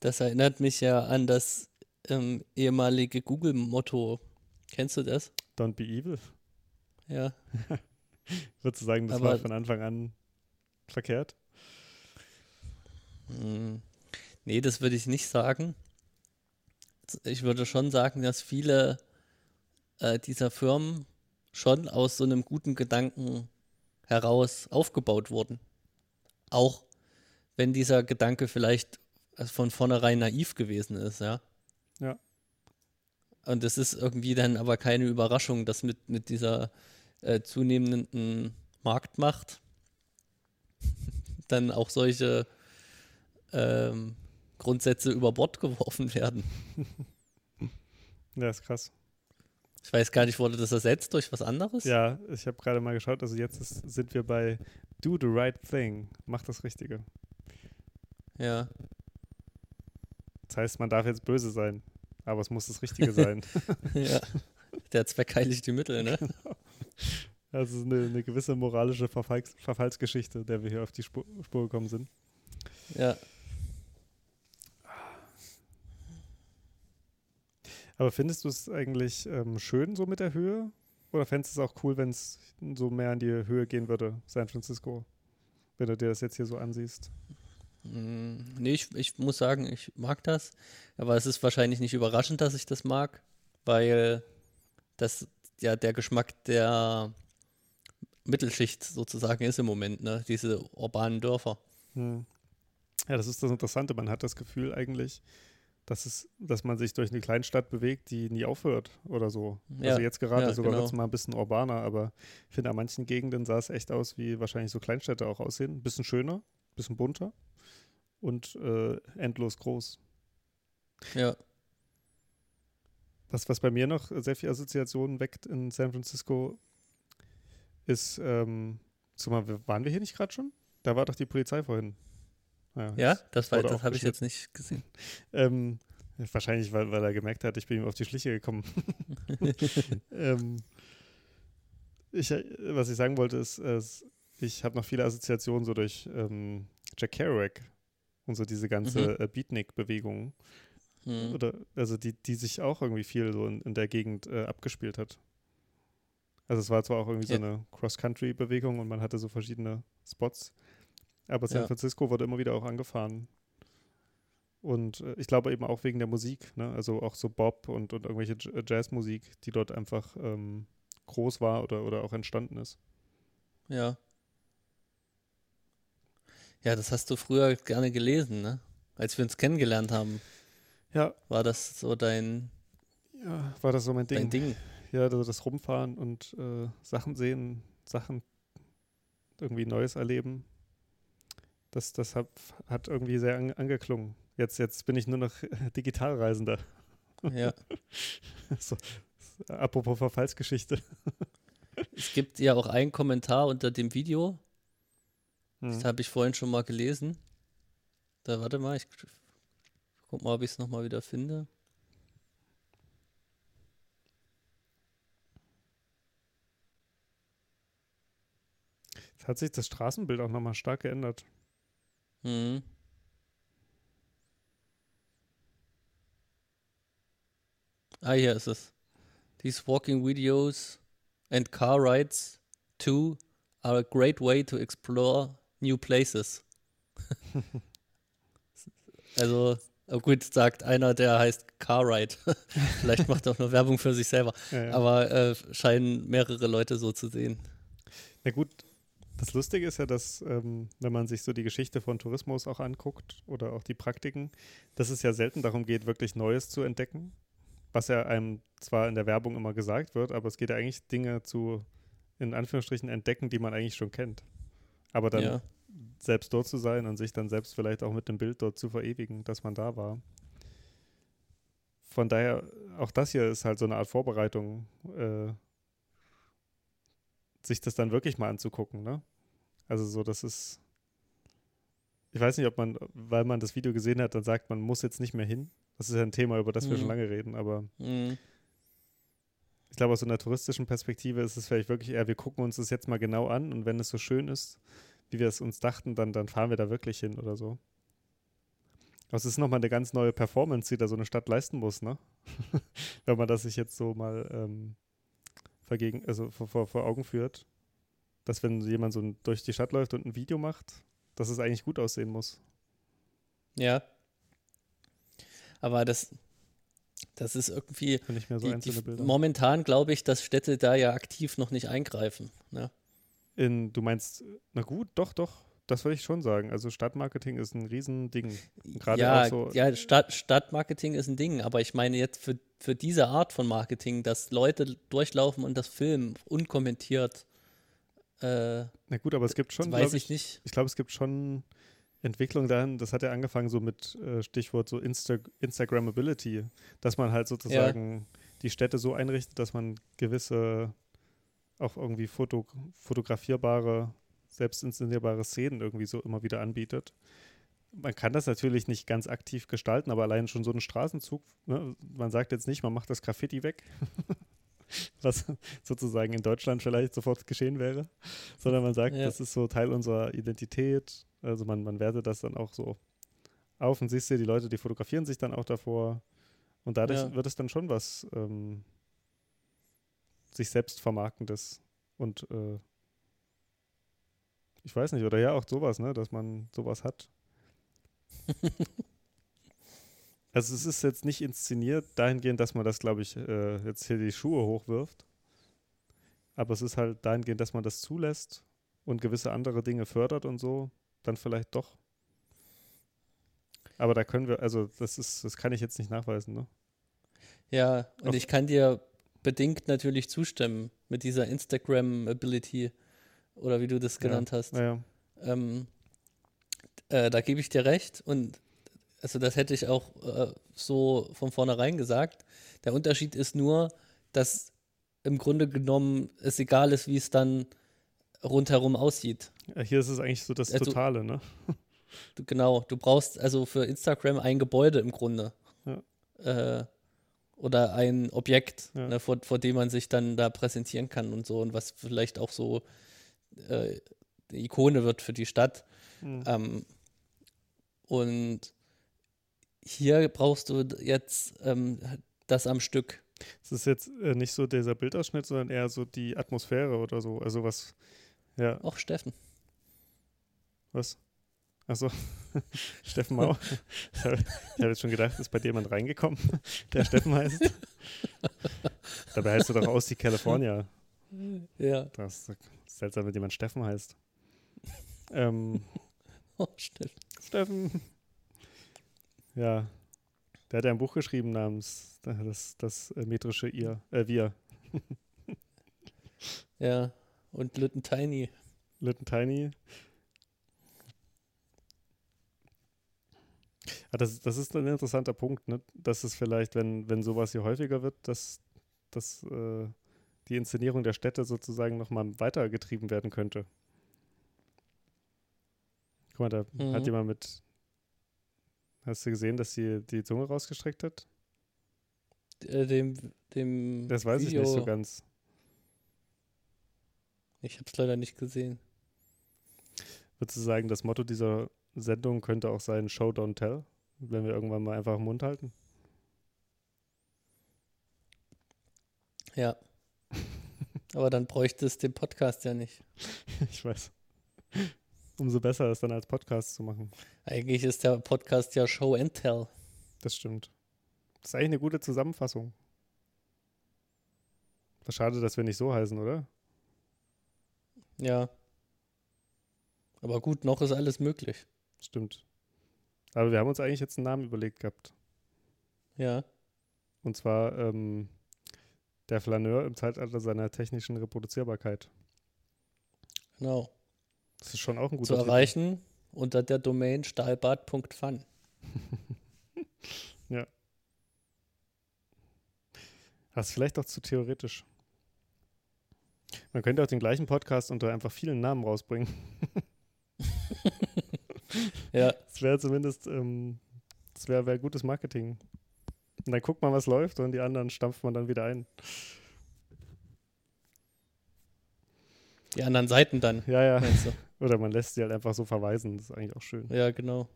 das erinnert mich ja an das ähm, ehemalige Google-Motto. Kennst du das? Don't be evil. Ja. [laughs] Würdest du sagen, das Aber- war von Anfang an verkehrt? Hm. Nee, das würde ich nicht sagen. Ich würde schon sagen, dass viele äh, dieser Firmen schon aus so einem guten Gedanken heraus aufgebaut wurden. Auch wenn dieser Gedanke vielleicht von vornherein naiv gewesen ist, ja. Ja. Und es ist irgendwie dann aber keine Überraschung, dass mit, mit dieser äh, zunehmenden Marktmacht [laughs] dann auch solche ähm, Grundsätze über Bord geworfen werden. [laughs] Ja, ist krass. Ich weiß gar nicht, wurde das ersetzt durch was anderes? Ja, ich habe gerade mal geschaut, also jetzt ist, sind wir bei Do the right thing. Mach das Richtige. Ja. Das heißt, man darf jetzt böse sein, aber es muss das Richtige sein. [laughs] ja. Der Zweck heiligt die Mittel, ne? Also eine, eine gewisse moralische Verfalls Verfallsgeschichte, der wir hier auf die Spur, Spur gekommen sind. Ja. Aber findest du es eigentlich ähm, schön so mit der Höhe? Oder fändest du es auch cool, wenn es so mehr in die Höhe gehen würde, San Francisco? Wenn du dir das jetzt hier so ansiehst. Mm, nee, ich, ich muss sagen, ich mag das. Aber es ist wahrscheinlich nicht überraschend, dass ich das mag, weil das ja der Geschmack der Mittelschicht sozusagen ist im Moment, ne? Diese urbanen Dörfer. Hm. Ja, das ist das Interessante. Man hat das Gefühl eigentlich, dass es, dass man sich durch eine Kleinstadt bewegt, die nie aufhört oder so. Ja, also jetzt gerade ja, sogar genau. wird es mal ein bisschen urbaner, aber ich finde, an manchen Gegenden sah es echt aus, wie wahrscheinlich so Kleinstädte auch aussehen. Ein bisschen schöner, ein bisschen bunter und äh, endlos groß. Ja. Was, was bei mir noch sehr viel Assoziationen weckt in San Francisco, ist, ähm, mal, waren wir hier nicht gerade schon? Da war doch die Polizei vorhin. Ja, das, war- wurde das auch habe ich jetzt nicht gesehen. Ähm, wahrscheinlich, weil, weil er gemerkt hat, ich bin ihm auf die Schliche gekommen. [laughs] ähm, ich, äh, was ich sagen wollte, ist, es- ich habe noch viele Assoziationen so durch ähm, Jack Kerouac und so diese ganze äh, Beatnik-Bewegung. Hm. Oder, also die, die sich auch irgendwie viel so in, in der Gegend äh, abgespielt hat. Also es war zwar auch irgendwie Ja. so eine Cross-Country-Bewegung und man hatte so verschiedene Spots, aber San Ja. Francisco wurde immer wieder auch angefahren. Und äh, ich glaube eben auch wegen der Musik, ne? also auch so Bob und, und irgendwelche J- Jazzmusik, die dort einfach ähm, groß war oder, oder auch entstanden ist. Ja. Ja, das hast du früher gerne gelesen, ne? Als wir uns kennengelernt haben, Ja, war das so dein, ja war das so mein Ding. dein Ding. Ja, also das Rumfahren und äh, Sachen sehen, Sachen irgendwie Neues erleben. Das, das hat, hat irgendwie sehr an, angeklungen. Jetzt, jetzt bin ich nur noch [laughs] Digitalreisender. Ja. [laughs] so, apropos Verfallsgeschichte. [laughs] Es gibt ja auch einen Kommentar unter dem Video, Hm. das habe ich vorhin schon mal gelesen. Da, warte mal, ich guck mal, ob ich es nochmal wieder finde. Jetzt hat sich das Straßenbild auch nochmal stark geändert. Mhm. Ah, hier ist es. These walking videos and car rides too are a great way to explore new places. [laughs] also, oh gut, sagt einer, der heißt Car Ride. [laughs] Vielleicht macht er auch nur Werbung für sich selber. Ja, ja. Aber äh, scheinen mehrere Leute so zu sehen. Na gut, das Lustige ist ja, dass, ähm, wenn man sich so die Geschichte von Tourismus auch anguckt oder auch die Praktiken, dass es ja selten darum geht, wirklich Neues zu entdecken. Was ja einem zwar in der Werbung immer gesagt wird, aber es geht ja eigentlich Dinge zu, in Anführungsstrichen, entdecken, die man eigentlich schon kennt. Aber dann ja. selbst dort zu sein und sich dann selbst vielleicht auch mit dem Bild dort zu verewigen, dass man da war. Von daher, auch das hier ist halt so eine Art Vorbereitung, äh, sich das dann wirklich mal anzugucken, ne? Also so, das ist, ich weiß nicht, ob man, weil man das Video gesehen hat, dann sagt, man muss jetzt nicht mehr hin. Das ist ja ein Thema, über das wir Mhm. schon lange reden, aber Mhm. ich glaube, aus so einer touristischen Perspektive ist es vielleicht wirklich eher, wir gucken uns das jetzt mal genau an und wenn es so schön ist, wie wir es uns dachten, dann, dann fahren wir da wirklich hin oder so. Aber es ist nochmal eine ganz neue Performance, die da so eine Stadt leisten muss, ne? [laughs] wenn man das sich jetzt so mal ähm, vergegen, also vor, vor, vor Augen führt, dass wenn jemand so durch die Stadt läuft und ein Video macht, dass es eigentlich gut aussehen muss. Ja. Aber das, das ist irgendwie, nicht mehr so die, einzelne die, Bilder. momentan glaube ich, dass Städte da ja aktiv noch nicht eingreifen. Ne? In, du meinst, na gut, doch, doch. Das würde ich schon sagen. Also Stadtmarketing ist ein Riesending. Gerade ja, auch so. ja Stadt, Stadtmarketing ist ein Ding, aber ich meine jetzt für, für diese Art von Marketing, dass Leute durchlaufen und das filmen, unkommentiert. Äh, Na gut, aber es gibt schon. weiß ich ich nicht. Ich glaube, es gibt schon Entwicklung dahin, das hat ja angefangen so mit äh, Stichwort so Insta Instagrammability, dass man halt sozusagen die Städte so einrichtet, dass man gewisse auch irgendwie Foto, fotografierbare, selbst inszenierbare Szenen irgendwie so immer wieder anbietet. Man kann das natürlich nicht ganz aktiv gestalten, aber allein schon so einen Straßenzug, ne, man sagt jetzt nicht, man macht das Graffiti weg, [laughs] was sozusagen in Deutschland vielleicht sofort geschehen wäre, sondern man sagt, Ja. das ist so Teil unserer Identität. Also man, man wertet das dann auch so auf und siehst du, die Leute, die fotografieren sich dann auch davor. Und dadurch Ja. wird es dann schon was ähm, sich selbst vermarktendes und äh, ich weiß nicht, oder ja auch sowas, ne, dass man sowas hat. [laughs] also es ist jetzt nicht inszeniert dahingehend, dass man das, glaube ich, äh, jetzt hier die Schuhe hochwirft. Aber es ist halt dahingehend, dass man das zulässt und gewisse andere Dinge fördert und so, dann vielleicht doch. Aber da können wir, also das ist, das kann ich jetzt nicht nachweisen, ne? Ja, und Auf- ich kann dir bedingt natürlich zustimmen mit dieser Instagram-Ability oder wie du das genannt hast. Naja. Ähm, äh, da gebe ich dir recht und also das hätte ich auch äh, so von vornherein gesagt. Der Unterschied ist nur, dass im Grunde genommen es egal ist, wie es dann rundherum aussieht. Ja, Hier ist es eigentlich so das Also- Totale, ne? Du, genau, du brauchst also für Instagram ein Gebäude im Grunde. Ja. Äh, oder ein Objekt, Ja. ne, vor, vor dem man sich dann da präsentieren kann und so und was vielleicht auch so äh, Ikone wird für die Stadt. Mhm. Ähm, und hier brauchst du jetzt ähm, das am Stück. Es ist jetzt äh, nicht so dieser Bildausschnitt, sondern eher so die Atmosphäre oder so. Also was, ja, Auch Steffen. was? Achso, [laughs] Steffen Mau. Ich habe hab jetzt schon gedacht, ist bei dir jemand reingekommen, [laughs] der Steffen heißt. [laughs] Dabei heißt du doch aus die California. Ja, Das seltsam, wenn jemand Steffen heißt. [laughs] Ähm, oh, Steffen. Steffen. Ja, der hat ja ein Buch geschrieben namens das, das äh, metrische Ihr, äh, Wir. [laughs] Ja, und Litten Tiny. Little Tiny. Ah, das, das ist ein interessanter Punkt, ne? dass es vielleicht, wenn, wenn sowas hier häufiger wird, dass, dass äh, die Inszenierung der Städte sozusagen nochmal weitergetrieben werden könnte. Guck mal, da Mhm. hat jemand mit. Hast du gesehen, dass sie die Zunge rausgestreckt hat? Äh, dem, dem Das weiß Video. ich nicht so ganz. Ich habe es leider nicht gesehen. Würdest du sagen, das Motto dieser Sendung könnte auch sein Show, don't tell? Wenn wir irgendwann mal einfach den Mund halten? Ja. Aber dann bräuchte es den Podcast ja nicht. [laughs] Ich weiß. Umso besser ist dann als Podcast zu machen. Eigentlich ist der Podcast ja Show and Tell. Das stimmt. Das ist eigentlich eine gute Zusammenfassung. Was schade, dass wir nicht so heißen, oder? Ja. Aber gut, noch ist alles möglich. Stimmt. Aber wir haben uns eigentlich jetzt einen Namen überlegt gehabt. Ja. Und zwar ähm, der Flaneur im Zeitalter seiner technischen Reproduzierbarkeit. Genau. Das ist schon auch ein Zu guter Titel. erreichen unter der Domain stahlbad.fun. [laughs] Das ist vielleicht auch zu theoretisch. Man könnte auch den gleichen Podcast unter einfach vielen Namen rausbringen. [laughs] Ja, Das wäre zumindest, ähm, das wäre wär gutes Marketing. Und dann guckt man, was läuft und die anderen stampft man dann wieder ein. die anderen Seiten dann, Ja, ja. [laughs] Oder man lässt sie halt einfach so verweisen. Das ist eigentlich auch schön. Ja, genau.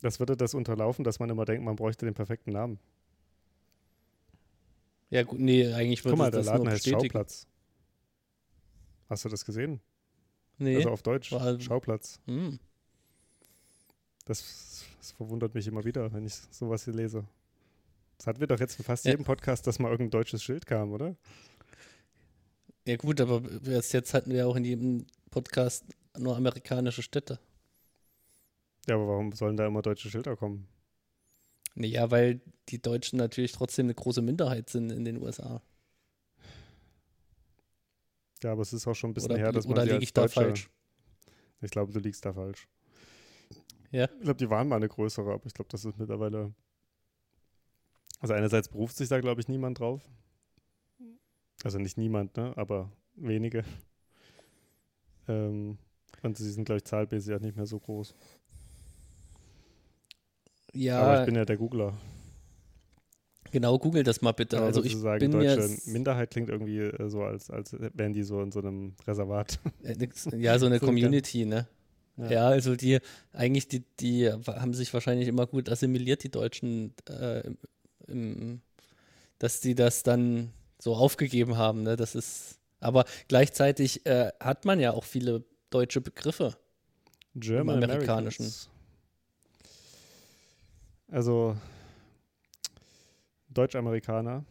Das würde das unterlaufen, dass man immer denkt, man bräuchte den perfekten Namen. Ja, gut, nee, eigentlich würde Guck mal, es der das Laden heißt bestätigen. Schauplatz. Hast du das gesehen? Nee. Also auf Deutsch. War- Schauplatz. hm. Das, das verwundert mich immer wieder, wenn ich sowas hier lese. Das hatten wir doch jetzt in fast Ja. jedem Podcast, dass mal irgendein deutsches Schild kam, oder? Ja gut, aber bis jetzt hatten wir auch in jedem Podcast nur amerikanische Städte. Ja, aber warum sollen da immer deutsche Schilder kommen? Naja, weil die Deutschen natürlich trotzdem eine große Minderheit sind in den USA. Ja, aber es ist auch schon ein bisschen Oder, her, dass man oder liege ich da falsch? Ich glaube, du liegst da falsch. [laughs] Ja. Ich glaube, die waren mal eine größere, aber ich glaube, das ist mittlerweile. Also einerseits beruft sich da, glaube ich, niemand drauf. Also nicht niemand, ne? Aber wenige. [laughs] Ähm, und sie sind, glaube ich, zahlmäßig auch nicht mehr so groß. Aber Ja, ich bin ja der Googler. genau, google das mal bitte. Aber also ich sozusagen bin deutsche Minderheit klingt irgendwie äh, so, als, als wären die so in so einem Reservat. Äh, Ja, so eine [laughs] Community, ne? Ja. Ja. also die, eigentlich, die, die haben sich wahrscheinlich immer gut assimiliert, die Deutschen, äh, im, dass die das dann so aufgegeben haben, ne? Das ist, aber gleichzeitig äh, hat man ja auch viele deutsche Begriffe. German Im Amerikanischen. Americans. Also Deutsch-Amerikaner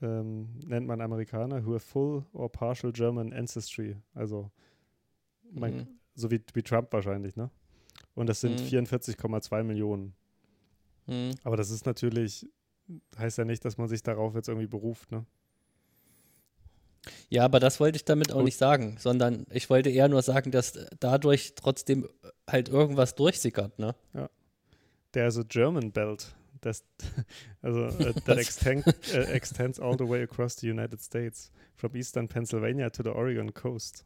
ähm, nennt man Amerikaner who have full or partial German ancestry. Also man, Mhm. So wie, wie Trump wahrscheinlich, ne? Und das sind Mhm. 44,2 Millionen. Hm. Aber das ist natürlich, heißt ja nicht, dass man sich darauf jetzt irgendwie beruft, ne? Ja, aber das wollte ich damit auch Gut. nicht sagen, sondern ich wollte eher nur sagen, dass dadurch trotzdem halt irgendwas durchsickert, ne? There's a German belt. Das, [laughs] also, uh, [laughs] that extend, uh, [laughs] extends all the way across the United States, from eastern Pennsylvania to the Oregon coast.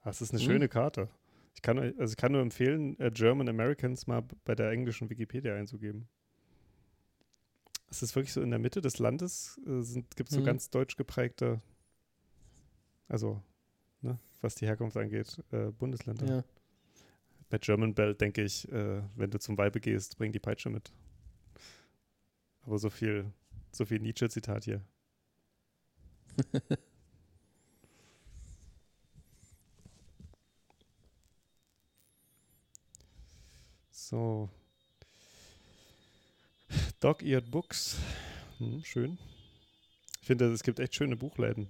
Ah, Das ist eine Hm. schöne Karte. Ich kann, also ich kann nur empfehlen, äh, German Americans mal bei der englischen Wikipedia einzugeben. Es ist wirklich so in der Mitte des Landes, äh, gibt es so Mhm. ganz deutsch geprägte, also, ne, was die Herkunft angeht, äh, Bundesländer. Ja. Bei German Belt denke ich, äh, wenn du zum Weibe gehst, bring die Peitsche mit. Aber so viel, so viel Nietzsche-Zitat hier. [laughs] so. Dog-Eared Books. Hm, schön. Ich finde, es gibt echt schöne Buchläden.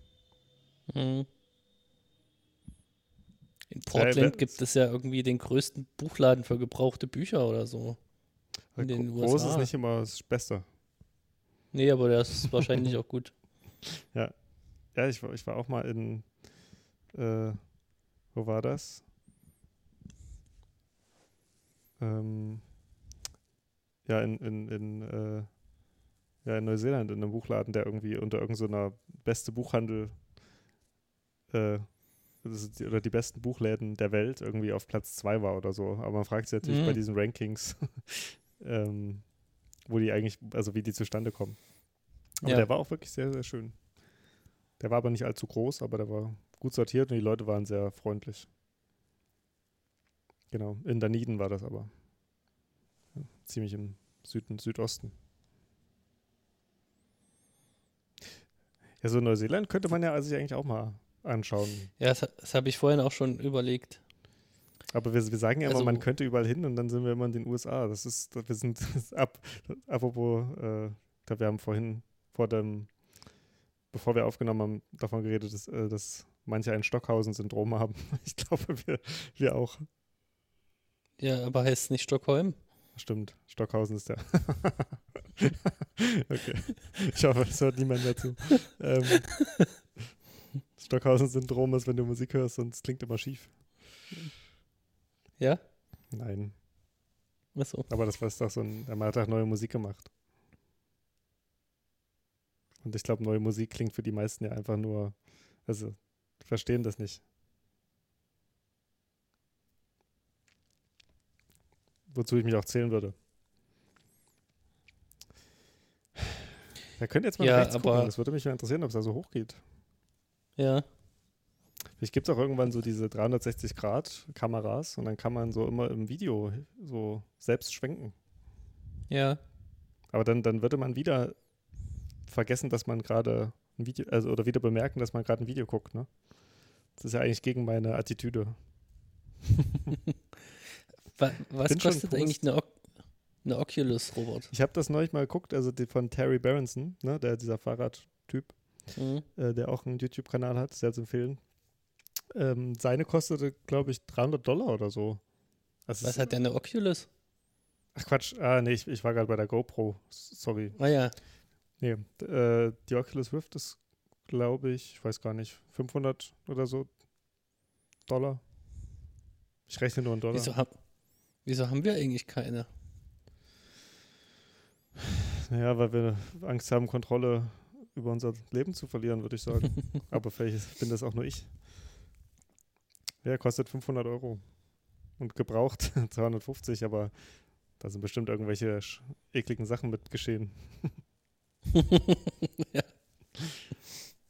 Mhm. In Portland gibt es ja irgendwie den größten Buchladen für gebrauchte Bücher oder so. In den Gro- Groß ist USA. nicht immer das Beste. Nee, aber der ist wahrscheinlich [laughs] auch gut. Ja, ich, war- ich war auch mal in, äh, wo war das? Ähm, ja, in, in, in, äh, ja, in Neuseeland in einem Buchladen, der irgendwie unter irgendeiner beste Buchhandel äh, die, oder die besten Buchläden der Welt irgendwie auf Platz zwei war oder so. Aber man fragt sich natürlich Mhm. bei diesen Rankings, [laughs] ähm, wo die eigentlich, also wie die zustande kommen. Aber Ja. der war auch wirklich sehr, sehr schön. Der war aber nicht allzu groß, aber der war gut sortiert und die Leute waren sehr freundlich. Genau, in Daniden war das aber. Ja, ziemlich im Süden, Südosten. Ja, so Neuseeland könnte man ja sich eigentlich auch mal anschauen. Ja, das, das habe ich vorhin auch schon überlegt. Aber wir, wir sagen ja immer, Also- man könnte überall hin und dann sind wir immer in den USA. Das ist, wir sind [laughs] ab, apropos, äh, ich glaube, wir haben vorhin vor dem, bevor wir aufgenommen haben, davon geredet, dass, äh, dass manche ein Stockhausen-Syndrom haben. [laughs] Ich glaube, wir, wir auch. Ja, aber heißt es nicht Stockholm? Stimmt, Stockhausen ist der. [laughs] okay. Ich hoffe, es hört niemand mehr zu. Ähm, Stockhausen-Syndrom ist, wenn du Musik hörst und es klingt immer schief. Ja? Nein, Achso. aber das war doch so ein, der hat auch neue Musik gemacht. Und ich glaube, neue Musik klingt für die meisten ja einfach nur, also verstehen das nicht. Wozu ich mich auch zählen würde. Wir können jetzt mal Ja, rechts gucken. Das würde mich mal interessieren, ob es da so hoch geht. Ja. Vielleicht gibt es auch irgendwann so diese 360-Grad-Kameras und dann kann man so immer im Video so selbst schwenken. Ja. Aber dann, dann würde man wieder vergessen, dass man gerade ein Video, also oder wieder bemerken, dass man gerade ein Video guckt, ne? Das ist ja eigentlich gegen meine Attitüde. [laughs] Wa was Bin kostet eigentlich eine, eine Oculus, Robert? Ich habe das neulich mal geguckt, also die von Terry Berenson, ne, der dieser Fahrradtyp. Mhm. äh, der auch einen YouTube-Kanal hat, sehr zu empfehlen. Ähm, seine kostete, glaube ich, 300 Dollar oder so. Also Was hat der eine Oculus? Ach Quatsch, ah nee, ich, ich war gerade bei der GoPro. Sorry. Ah ja, Nee, äh, die Oculus Rift ist, glaube ich, ich weiß gar nicht, 500 oder so Dollar. Ich rechne nur in Dollar. wieso, hab, wieso haben wir eigentlich keine? Ja, weil wir Angst haben, Kontrolle über unser Leben zu verlieren, würde ich sagen. [laughs] Aber vielleicht bin das auch nur ich. Ja, kostet 500 Euro. Und gebraucht [laughs] 250, aber da sind bestimmt irgendwelche ekligen Sachen mit geschehen. [laughs] Ja.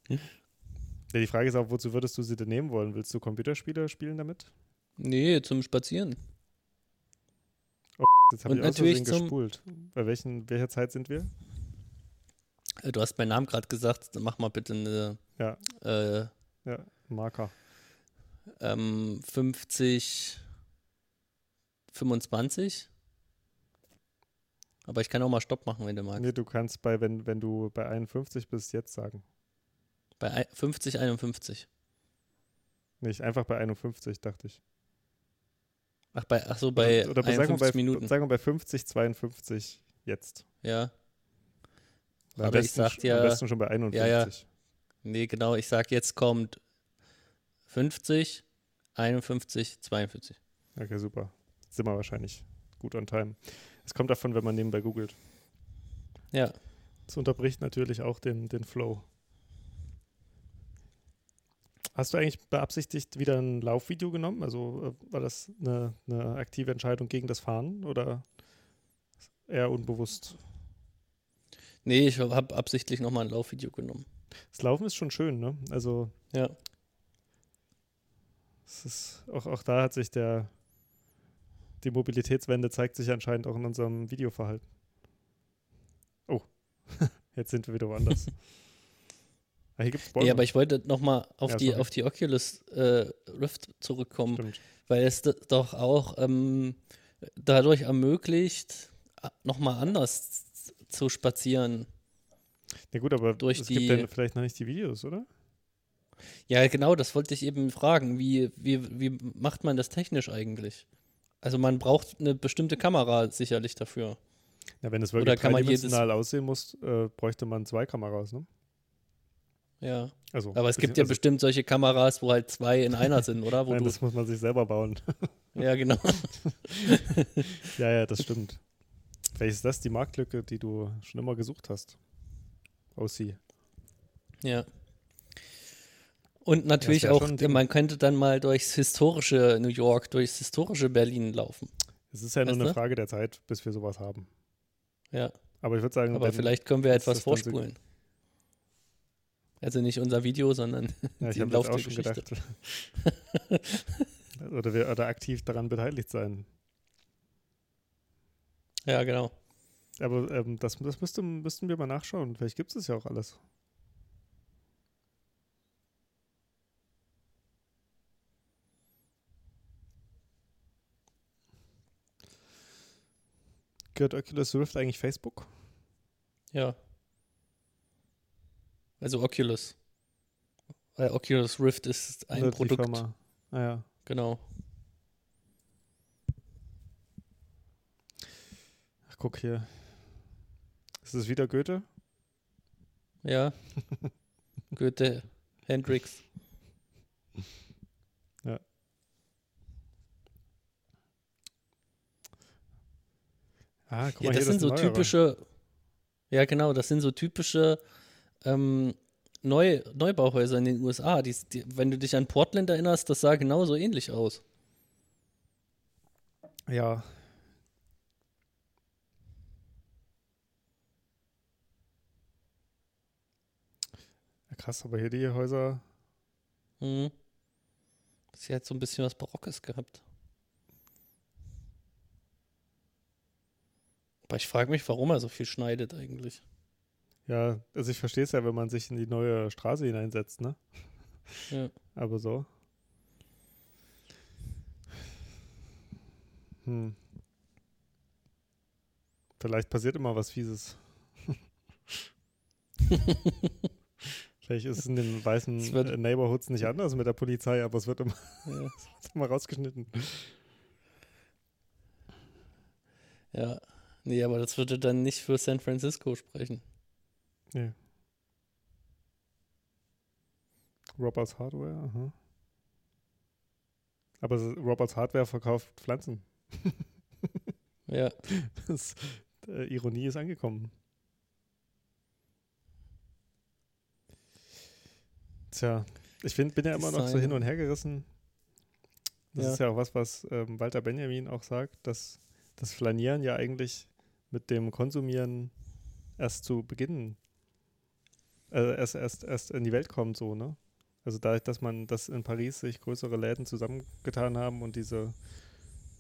Ja, die Frage ist auch, wozu würdest du sie denn nehmen wollen? Willst du Computerspiele spielen damit? Nee, zum Spazieren. Jetzt habe ich natürlich zum- gespult. Bei welchen, welcher Zeit sind wir? Äh, Du hast meinen Namen gerade gesagt, dann mach mal bitte eine Ja, äh, ja, Marker. ähm, 50, 25. Aber ich kann auch mal Stopp machen, wenn du magst. Nee, du kannst bei, wenn, wenn du bei 51 bist, jetzt sagen. Bei ein- 50, 51. Nicht, einfach bei 51, dachte ich. Ach, bei, ach so, bei oder, oder sag mal 51 bei, Minuten. Sag mal bei 50, 52 jetzt. Ja. Am Aber ich besten, sag dir- Am besten schon bei 51. Ja, ja. Nee, genau, ich sag jetzt kommt 50, 51, 42. Okay, super. Sind wir wahrscheinlich gut on time. Es kommt davon, wenn man nebenbei googelt. Ja. Das unterbricht natürlich auch den, den Flow. Hast du eigentlich beabsichtigt wieder ein Laufvideo genommen? Also äh, war das eine, eine aktive Entscheidung gegen das Fahren oder eher unbewusst? Nee, ich habe absichtlich nochmal ein Laufvideo genommen. Das Laufen ist schon schön, ne? Also Ja. es ist auch, auch da hat sich der die Mobilitätswende zeigt sich anscheinend auch in unserem Videoverhalten. Oh, [laughs] jetzt sind wir wieder woanders. [laughs] ah, hier gibt's Bäume. Ja, aber ich wollte nochmal auf, Ja, die, auf die Oculus äh, Rift zurückkommen, Stimmt. weil es doch auch ähm, dadurch ermöglicht, nochmal anders zu spazieren. Ja gut, aber Durch es die- gibt ja vielleicht noch nicht die Videos, oder? Ja, genau, das wollte ich eben fragen. Wie, wie, wie macht man das technisch eigentlich? Also man braucht eine bestimmte Kamera sicherlich dafür. Ja, wenn es wirklich dreidimensional aussehen muss, äh, bräuchte man zwei Kameras, ne? Ja. Also, Aber es gibt ja also, bestimmt solche Kameras, wo halt zwei in einer sind, oder? Wo [laughs] Nein, du, das muss man sich selber bauen. [laughs] ja, genau. [laughs] ja, ja, das stimmt. Vielleicht ist das die Marktlücke, die du schon immer gesucht hast. OC. Ja. Und natürlich wär auch, man könnte dann mal durchs historische New York, durchs historische Berlin laufen. Es ist ja nur Weißt eine du? Frage der Zeit, bis wir sowas haben. Ja. Aber ich würde sagen, Aber vielleicht können wir etwas vorspulen. Also nicht unser Video, sondern [laughs] ja, ich habe Lauf auch der schon gedacht. [laughs] oder, wir, oder aktiv daran beteiligt sein. ja, genau. Aber ähm, das, das müsste, müssten wir mal nachschauen. Vielleicht gibt es ja auch alles. Gehört Oculus Rift eigentlich Facebook? Ja. Also Oculus. Weil Oculus Rift ist ein die Produkt. Firma? Ah, ja. Genau. Ach, guck hier. Ist es wieder Goethe? Ja. [laughs] Goethe, Hendrix. Ah, guck Ja, mal das hier, sind so ist typische. Ja, genau, das sind so typische ähm, Neu, Neubauhäuser in den USA. Die, die, wenn du dich an Portland erinnerst, das sah genauso ähnlich aus. Ja. ja. Krass, aber hier die Häuser. Mhm. Sie hat so ein bisschen was Barockes gehabt. Aber ich frage mich, warum er so viel schneidet eigentlich. Ja, also ich verstehe es ja, wenn man sich in die neue Straße hineinsetzt, ne? Ja. Aber so. Hm. Vielleicht passiert immer was Fieses. [laughs] Vielleicht ist es in den weißen äh, Neighborhoods nicht anders mit der Polizei, aber es wird immer, Ja. [laughs] es wird immer rausgeschnitten. ja. Nee, aber das würde dann nicht für San Francisco sprechen. Nee. Roberts Hardware, aha. Aber s- Roberts Hardware verkauft Pflanzen. [laughs] Ja. Das, äh, Ironie ist angekommen. Tja, ich find, bin ja immer noch so Design. hin und her gerissen. Das Ja. ist ja auch was, was ähm, Walter Benjamin auch sagt, dass das Flanieren ja eigentlich mit dem Konsumieren erst zu Beginn, äh, erst, erst, erst in die Welt kommt, so, ne? Also dadurch, dass man, dass in Paris sich größere Läden zusammengetan haben und diese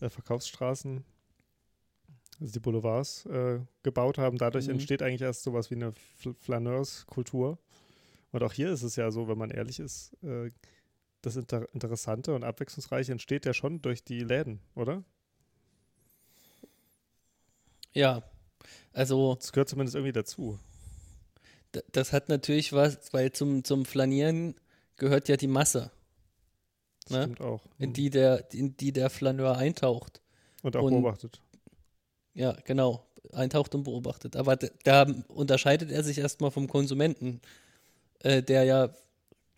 äh, Verkaufsstraßen, also die Boulevards, äh, gebaut haben, dadurch Mhm. entsteht eigentlich erst sowas wie eine Fl Flaneurskultur. Und auch hier ist es ja so, wenn man ehrlich ist, äh, das Inter Interessante und Abwechslungsreiche entsteht ja schon durch die Läden, oder? Ja. Also, Das gehört zumindest irgendwie dazu. Das hat natürlich was, weil zum, zum Flanieren gehört ja die Masse, Ne? stimmt auch. in Mhm. die der, in die der Flaneur eintaucht. und auch und- beobachtet. Ja, genau. Eintaucht und beobachtet. Aber da unterscheidet er sich erstmal vom Konsumenten, äh, der ja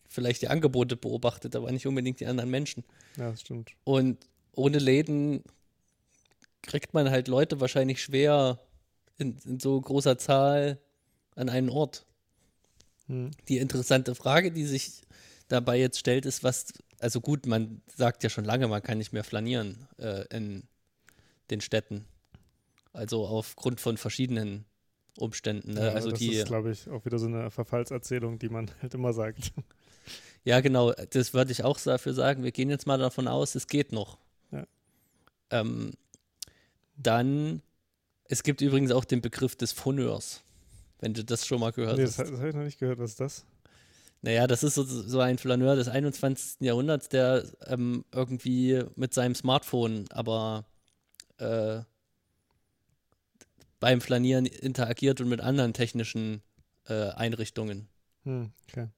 vielleicht die Angebote beobachtet, aber nicht unbedingt die anderen Menschen. Ja, das stimmt. Und ohne Läden kriegt man halt Leute wahrscheinlich schwer in, in so großer Zahl an einen Ort. Mhm. Die interessante Frage, die sich dabei jetzt stellt, ist, was, also gut, man sagt ja schon lange, man kann nicht mehr flanieren äh, in den Städten. Also aufgrund von verschiedenen Umständen. Ne? Ja, also das die, ist, glaube ich, auch wieder so eine Verfallserzählung, die man [laughs] halt immer sagt. ja genau, das würde ich auch dafür sagen. Wir gehen jetzt mal davon aus, es geht noch. Ja. Ähm, dann, es gibt übrigens auch den Begriff des Phoneurs, wenn du das schon mal gehört nee, das, hast. das habe ich noch nicht gehört. Was ist das? Naja, das ist so, so ein Flaneur des 21. Jahrhunderts, der ähm, irgendwie mit seinem Smartphone aber äh, beim Flanieren interagiert und mit anderen technischen äh, Einrichtungen. Hm, okay.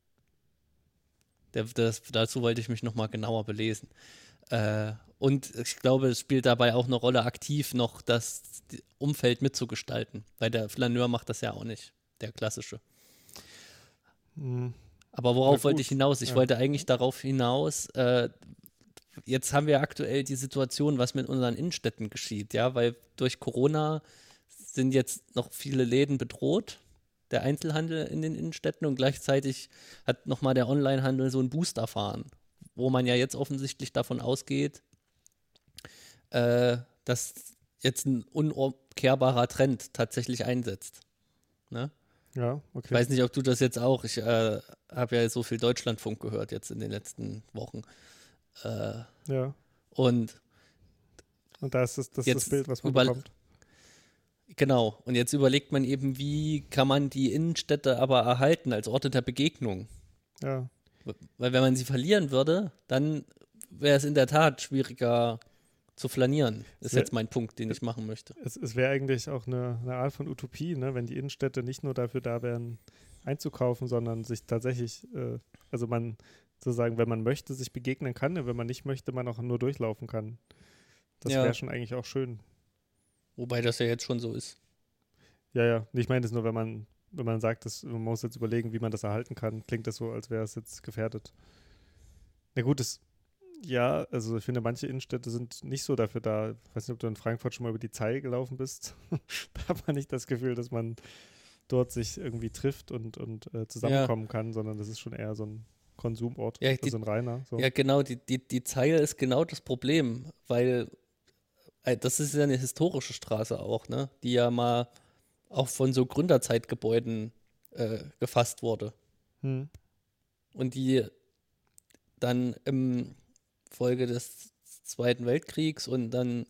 Der, das, dazu wollte ich mich nochmal genauer belesen. Äh, und ich glaube, es spielt dabei auch eine Rolle, aktiv noch das Umfeld mitzugestalten, weil der Flaneur macht das ja auch nicht, der klassische. Hm, Aber worauf wollte ich hinaus? Ich ja. wollte eigentlich darauf hinaus, äh, jetzt haben wir aktuell die Situation, was mit unseren Innenstädten geschieht, ja, weil durch Corona sind jetzt noch viele Läden bedroht, der Einzelhandel in den Innenstädten und gleichzeitig hat nochmal der Onlinehandel so einen Boost erfahren, wo man ja jetzt offensichtlich davon ausgeht, äh, dass jetzt ein unumkehrbarer Trend tatsächlich einsetzt. Ne? ja, okay. Ich weiß nicht, ob du das jetzt auch. Ich äh, habe ja so viel Deutschlandfunk gehört jetzt in den letzten Wochen. Äh, ja. und Und da ist das, das, ist das Bild, was man bekommt. genau, und jetzt überlegt man eben, wie kann man die Innenstädte aber erhalten als Orte der Begegnung. Ja. Weil wenn man sie verlieren würde, dann wäre es in der Tat schwieriger zu flanieren. Ist Wär- jetzt mein Punkt, den ich machen möchte. Es, es wäre eigentlich auch eine, eine Art von Utopie, ne? wenn die Innenstädte nicht nur dafür da wären, einzukaufen, sondern sich tatsächlich, äh, also man sozusagen, wenn man möchte, sich begegnen kann, wenn man nicht möchte, man auch nur durchlaufen kann. Das Ja. wäre schon eigentlich auch schön. Wobei das ja jetzt schon so ist. Ja, ja. Ich meine das nur, wenn man, wenn man sagt, dass, man muss jetzt überlegen, wie man das erhalten kann, klingt das so, als wäre es jetzt gefährdet. Na gut, es, ja, also ich finde, manche Innenstädte sind nicht so dafür da. Ich weiß nicht, ob du in Frankfurt schon mal über die Zeil gelaufen bist. [laughs] da hat man nicht das Gefühl, dass man dort sich irgendwie trifft und, und äh, zusammenkommen kann, sondern das ist schon eher so ein Konsumort, Ja, die- also ein reiner. So. Ja, genau, die, die, die Zeile ist genau das Problem, weil äh, das ist ja eine historische Straße auch, ne? Die ja mal auch von so Gründerzeitgebäuden äh, gefasst wurde. Hm. Und die dann im Folge des Zweiten Weltkriegs und dann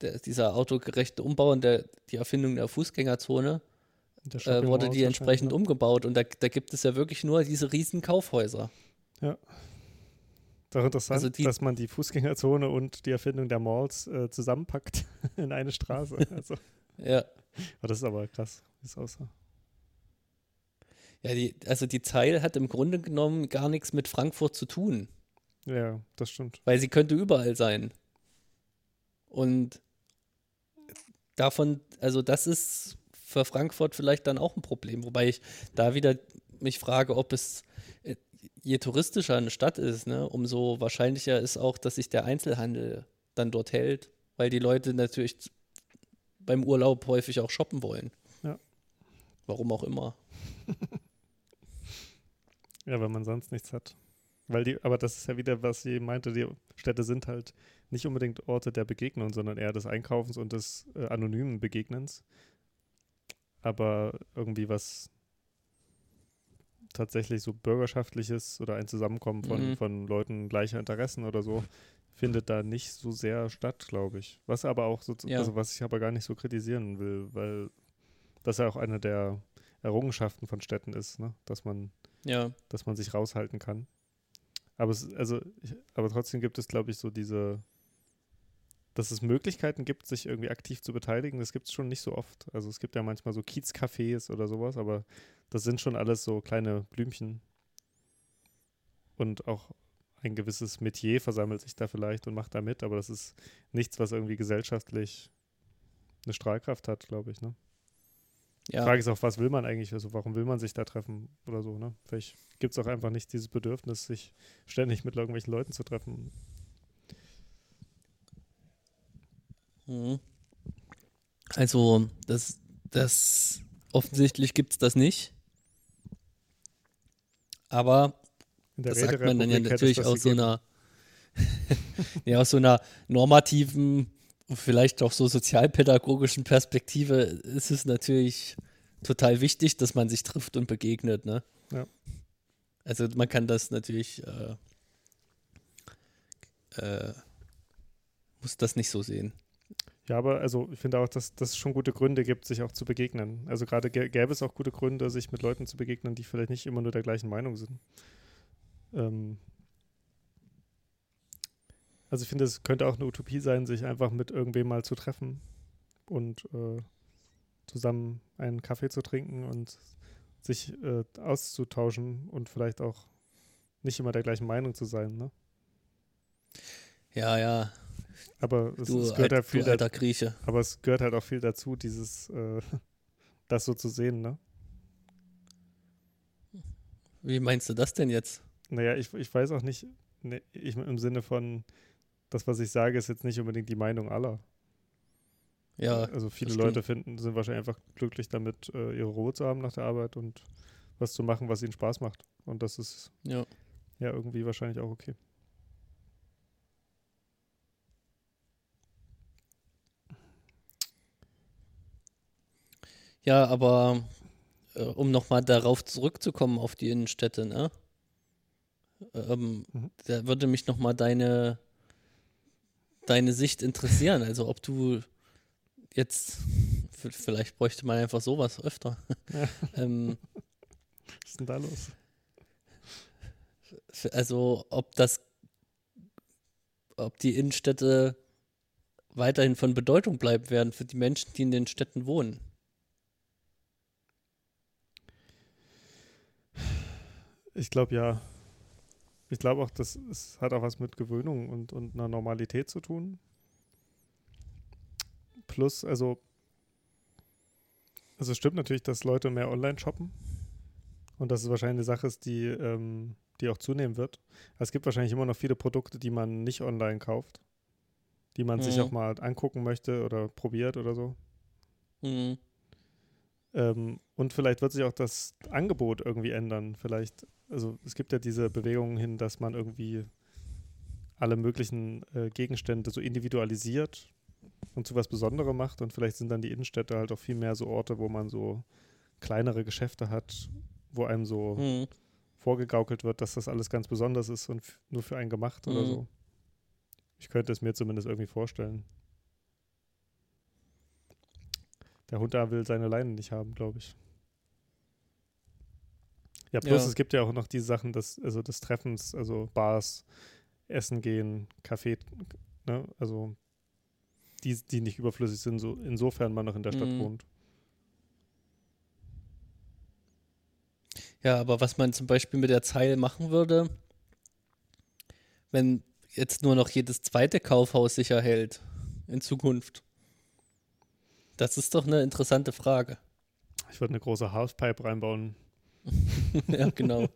der, dieser autogerechte Umbau und der, die Erfindung der Fußgängerzone äh, wurde die entsprechend wahrscheinlich, umgebaut. Und da, da gibt es ja wirklich nur diese riesen Kaufhäuser. ne? Doch interessant, also die- dass man die Fußgängerzone und die Erfindung der Malls äh, zusammenpackt [laughs] in eine Straße. [laughs] Also, Ja. aber das ist aber krass, wie es aussah. Ja, die, also die Zeil hat im Grunde genommen gar nichts mit Frankfurt zu tun. Ja, das stimmt. Weil sie könnte überall sein. Und davon, also das ist für Frankfurt vielleicht dann auch ein Problem. Wobei ich da wieder mich frage, ob es, äh, je touristischer eine Stadt ist, ne, umso wahrscheinlicher ist auch, dass sich der Einzelhandel dann dort hält, weil die Leute natürlich beim Urlaub häufig auch shoppen wollen. Ja. Warum auch immer. [laughs] ja, weil man sonst nichts hat. Weil die, aber das ist ja wieder, was sie meinte, die Städte sind halt nicht unbedingt Orte der Begegnung, sondern eher des Einkaufens und des äh, anonymen Begegnens. Aber irgendwie was tatsächlich so bürgerschaftliches oder ein Zusammenkommen von, Mhm. von Leuten gleicher Interessen oder so findet da nicht so sehr statt, glaube ich. Was aber auch so, Ja. also was ich aber gar nicht so kritisieren will, weil das ja auch eine der Errungenschaften von Städten ist, ne? dass man Ja, dass man sich raushalten kann. Aber es, also, ich, aber trotzdem gibt es, glaube ich, so diese, dass es Möglichkeiten gibt, sich irgendwie aktiv zu beteiligen. Das gibt es schon nicht so oft. Also es gibt ja manchmal so Kiezcafés oder sowas, aber das sind schon alles so kleine Blümchen. Und auch ein gewisses Metier versammelt sich da vielleicht und macht da mit, aber das ist nichts, was irgendwie gesellschaftlich eine Strahlkraft hat, glaube ich. Ne? Die ja. Frage ist auch, was will man eigentlich? Also warum will man sich da treffen oder so, ne? Vielleicht gibt es auch einfach nicht dieses Bedürfnis, sich ständig mit irgendwelchen Leuten zu treffen. Mhm. Also, das, das offensichtlich gibt es das nicht. Aber das sagt man dann ja natürlich aus so einer [laughs] ja, aus so einer normativen, vielleicht auch so sozialpädagogischen Perspektive ist es natürlich total wichtig, dass man sich trifft und begegnet, ne? Ja. Also man kann das natürlich äh, äh, muss das nicht so sehen. Ja, aber also ich finde auch, dass dass es schon gute Gründe gibt, sich auch zu begegnen. Also gerade gä- gäbe es auch gute Gründe, sich mit Leuten zu begegnen, die vielleicht nicht immer nur der gleichen Meinung sind. Ähm also ich finde, es könnte auch eine Utopie sein, sich einfach mit irgendwem mal zu treffen und äh, zusammen einen Kaffee zu trinken und sich äh, auszutauschen und vielleicht auch nicht immer der gleichen Meinung zu sein. Ne? Ja, ja, Aber es, du, es gehört alt, ja viel alter Grieche. aber es gehört halt auch viel dazu, dieses äh, [laughs] das so zu sehen, ne? Wie meinst du das denn jetzt? Naja, ich, ich weiß auch nicht, ne, ich, im Sinne von, das, was ich sage, ist jetzt nicht unbedingt die Meinung aller. Ja, also viele Leute finden, sind wahrscheinlich einfach glücklich damit, äh, ihre Ruhe zu haben nach der Arbeit und was zu machen, was ihnen Spaß macht. Und das ist ja. ja irgendwie wahrscheinlich auch okay. Ja, aber äh, um nochmal darauf zurückzukommen, auf die Innenstädte, ne? Ähm, Mhm. Da würde mich nochmal deine, deine Sicht interessieren. Also ob du jetzt, vielleicht bräuchte man einfach sowas öfter. Ja. [laughs] ähm, Was ist denn da los? also ob das, ob die Innenstädte weiterhin von Bedeutung bleiben werden für die Menschen, die in den Städten wohnen. Ich glaube ja. Ich glaube auch, das es hat auch was mit Gewöhnung und, und einer Normalität zu tun. Plus, also, also es stimmt natürlich, dass Leute mehr online shoppen. Und dass es wahrscheinlich eine Sache ist, die, ähm, die auch zunehmen wird. Es gibt wahrscheinlich immer noch viele Produkte, die man nicht online kauft. Die man sich Mhm. auch mal angucken möchte oder probiert oder so. Mhm. Ähm, und vielleicht wird sich auch das Angebot irgendwie ändern. Vielleicht, also es gibt ja diese Bewegungen hin, dass man irgendwie alle möglichen äh, Gegenstände so individualisiert und zu was Besonderem macht. Und vielleicht sind dann die Innenstädte halt auch viel mehr so Orte, wo man so kleinere Geschäfte hat, wo einem so Mhm. vorgegaukelt wird, dass das alles ganz besonders ist und nur für einen gemacht oder Mhm. so. Ich könnte es mir zumindest irgendwie vorstellen. Der Hund da will seine Leine nicht haben, glaube ich. Ja, plus Ja. es gibt ja auch noch die Sachen des, also des Treffens, also Bars, Essen gehen, Kaffee, ne? also die, die nicht überflüssig sind, so insofern man noch in der Stadt Mhm. wohnt. Ja, aber was man zum Beispiel mit der Zeile machen würde, wenn jetzt nur noch jedes zweite Kaufhaus sich erhält in Zukunft. Das ist doch eine interessante Frage. Ich würde eine große Halfpipe reinbauen. [laughs] [laughs] ja, genau.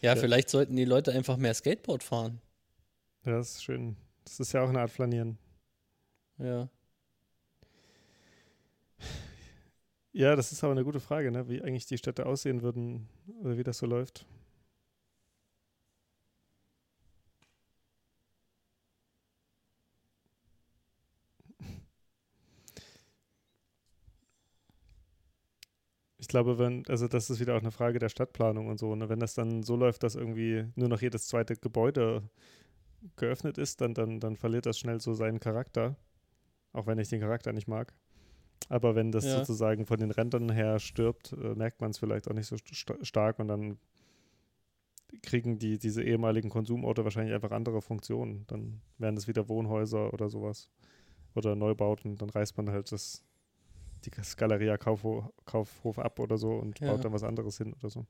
Ja, ja, vielleicht sollten die Leute einfach mehr Skateboard fahren. Ja, das ist schön. Das ist ja auch eine Art Flanieren. Ja. Ja, das ist aber eine gute Frage, ne? wie eigentlich die Städte aussehen würden oder wie das so läuft. Ich glaube, wenn, also das ist wieder auch eine Frage der Stadtplanung und so, ne? wenn das dann so läuft, dass irgendwie nur noch jedes zweite Gebäude geöffnet ist, dann, dann, dann verliert das schnell so seinen Charakter. Auch wenn ich den Charakter nicht mag. Aber wenn das ja. sozusagen von den Rändern her stirbt, äh, merkt man es vielleicht auch nicht so st stark und dann kriegen die, diese ehemaligen Konsumorte wahrscheinlich einfach andere Funktionen. Dann werden es wieder Wohnhäuser oder sowas. Oder Neubauten. Dann reißt man halt das, die Galeria Kaufhof, Kaufhof ab oder so und ja. baut dann was anderes hin oder so.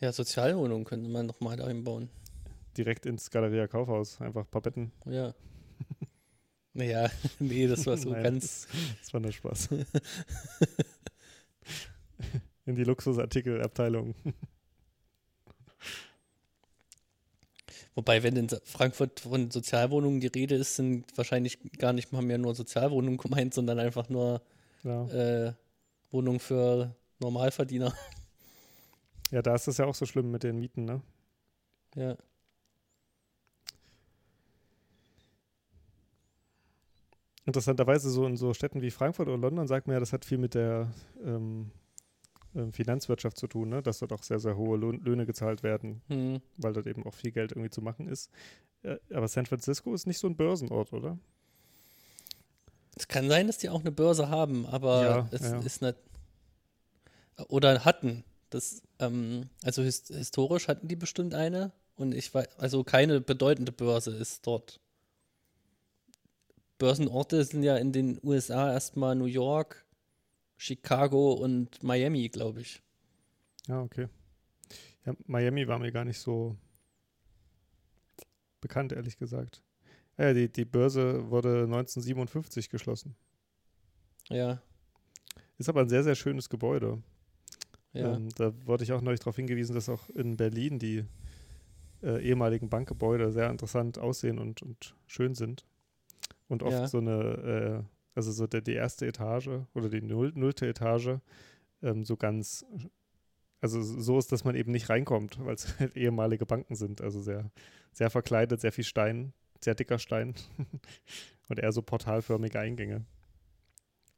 Ja, Sozialwohnungen könnte man nochmal da einbauen. Direkt ins Galeria Kaufhaus, einfach ein paar Betten. Ja. [laughs] Naja, [laughs] nee, das war so Nein, ganz. Das, das war nur Spaß. [laughs] In die Luxusartikelabteilung. Wobei, wenn in Frankfurt von Sozialwohnungen die Rede ist, sind wahrscheinlich gar nicht mal mehr nur Sozialwohnungen gemeint, sondern einfach nur ja. äh, Wohnungen für Normalverdiener. Ja, da ist es ja auch so schlimm mit den Mieten, ne? Ja. Interessanterweise so in so Städten wie Frankfurt oder London sagt man ja, das hat viel mit der ähm, ähm, Finanzwirtschaft zu tun, ne? dass dort auch sehr, sehr hohe Löhne gezahlt werden, hm. weil dort eben auch viel Geld irgendwie zu machen ist. Äh, aber San Francisco ist nicht so ein Börsenort, oder? Es kann sein, dass die auch eine Börse haben, aber ja, es ja. ist nicht. Oder hatten. Das, ähm, also his historisch hatten die bestimmt eine. Und ich weiß, also keine bedeutende Börse ist dort. Börsenorte sind ja in den USA erstmal New York, Chicago und Miami, glaube ich. Ja, okay. Ja, Miami war mir gar nicht so bekannt, ehrlich gesagt. Ja, die, die Börse wurde 1957 geschlossen. Ja. Ist aber ein sehr, sehr schönes Gebäude. Ja. Ähm, da wurde ich auch neulich darauf hingewiesen, dass auch in Berlin die äh, ehemaligen Bankgebäude sehr interessant aussehen und, und schön sind und oft ja. so eine, äh, also so der, die erste Etage oder die Null, nullte Etage ähm, so ganz, also so ist, dass man eben nicht reinkommt, weil es halt [laughs] ehemalige Banken sind, also sehr, sehr verkleidet, sehr viel Stein, sehr dicker Stein [laughs] und eher so portalförmige Eingänge.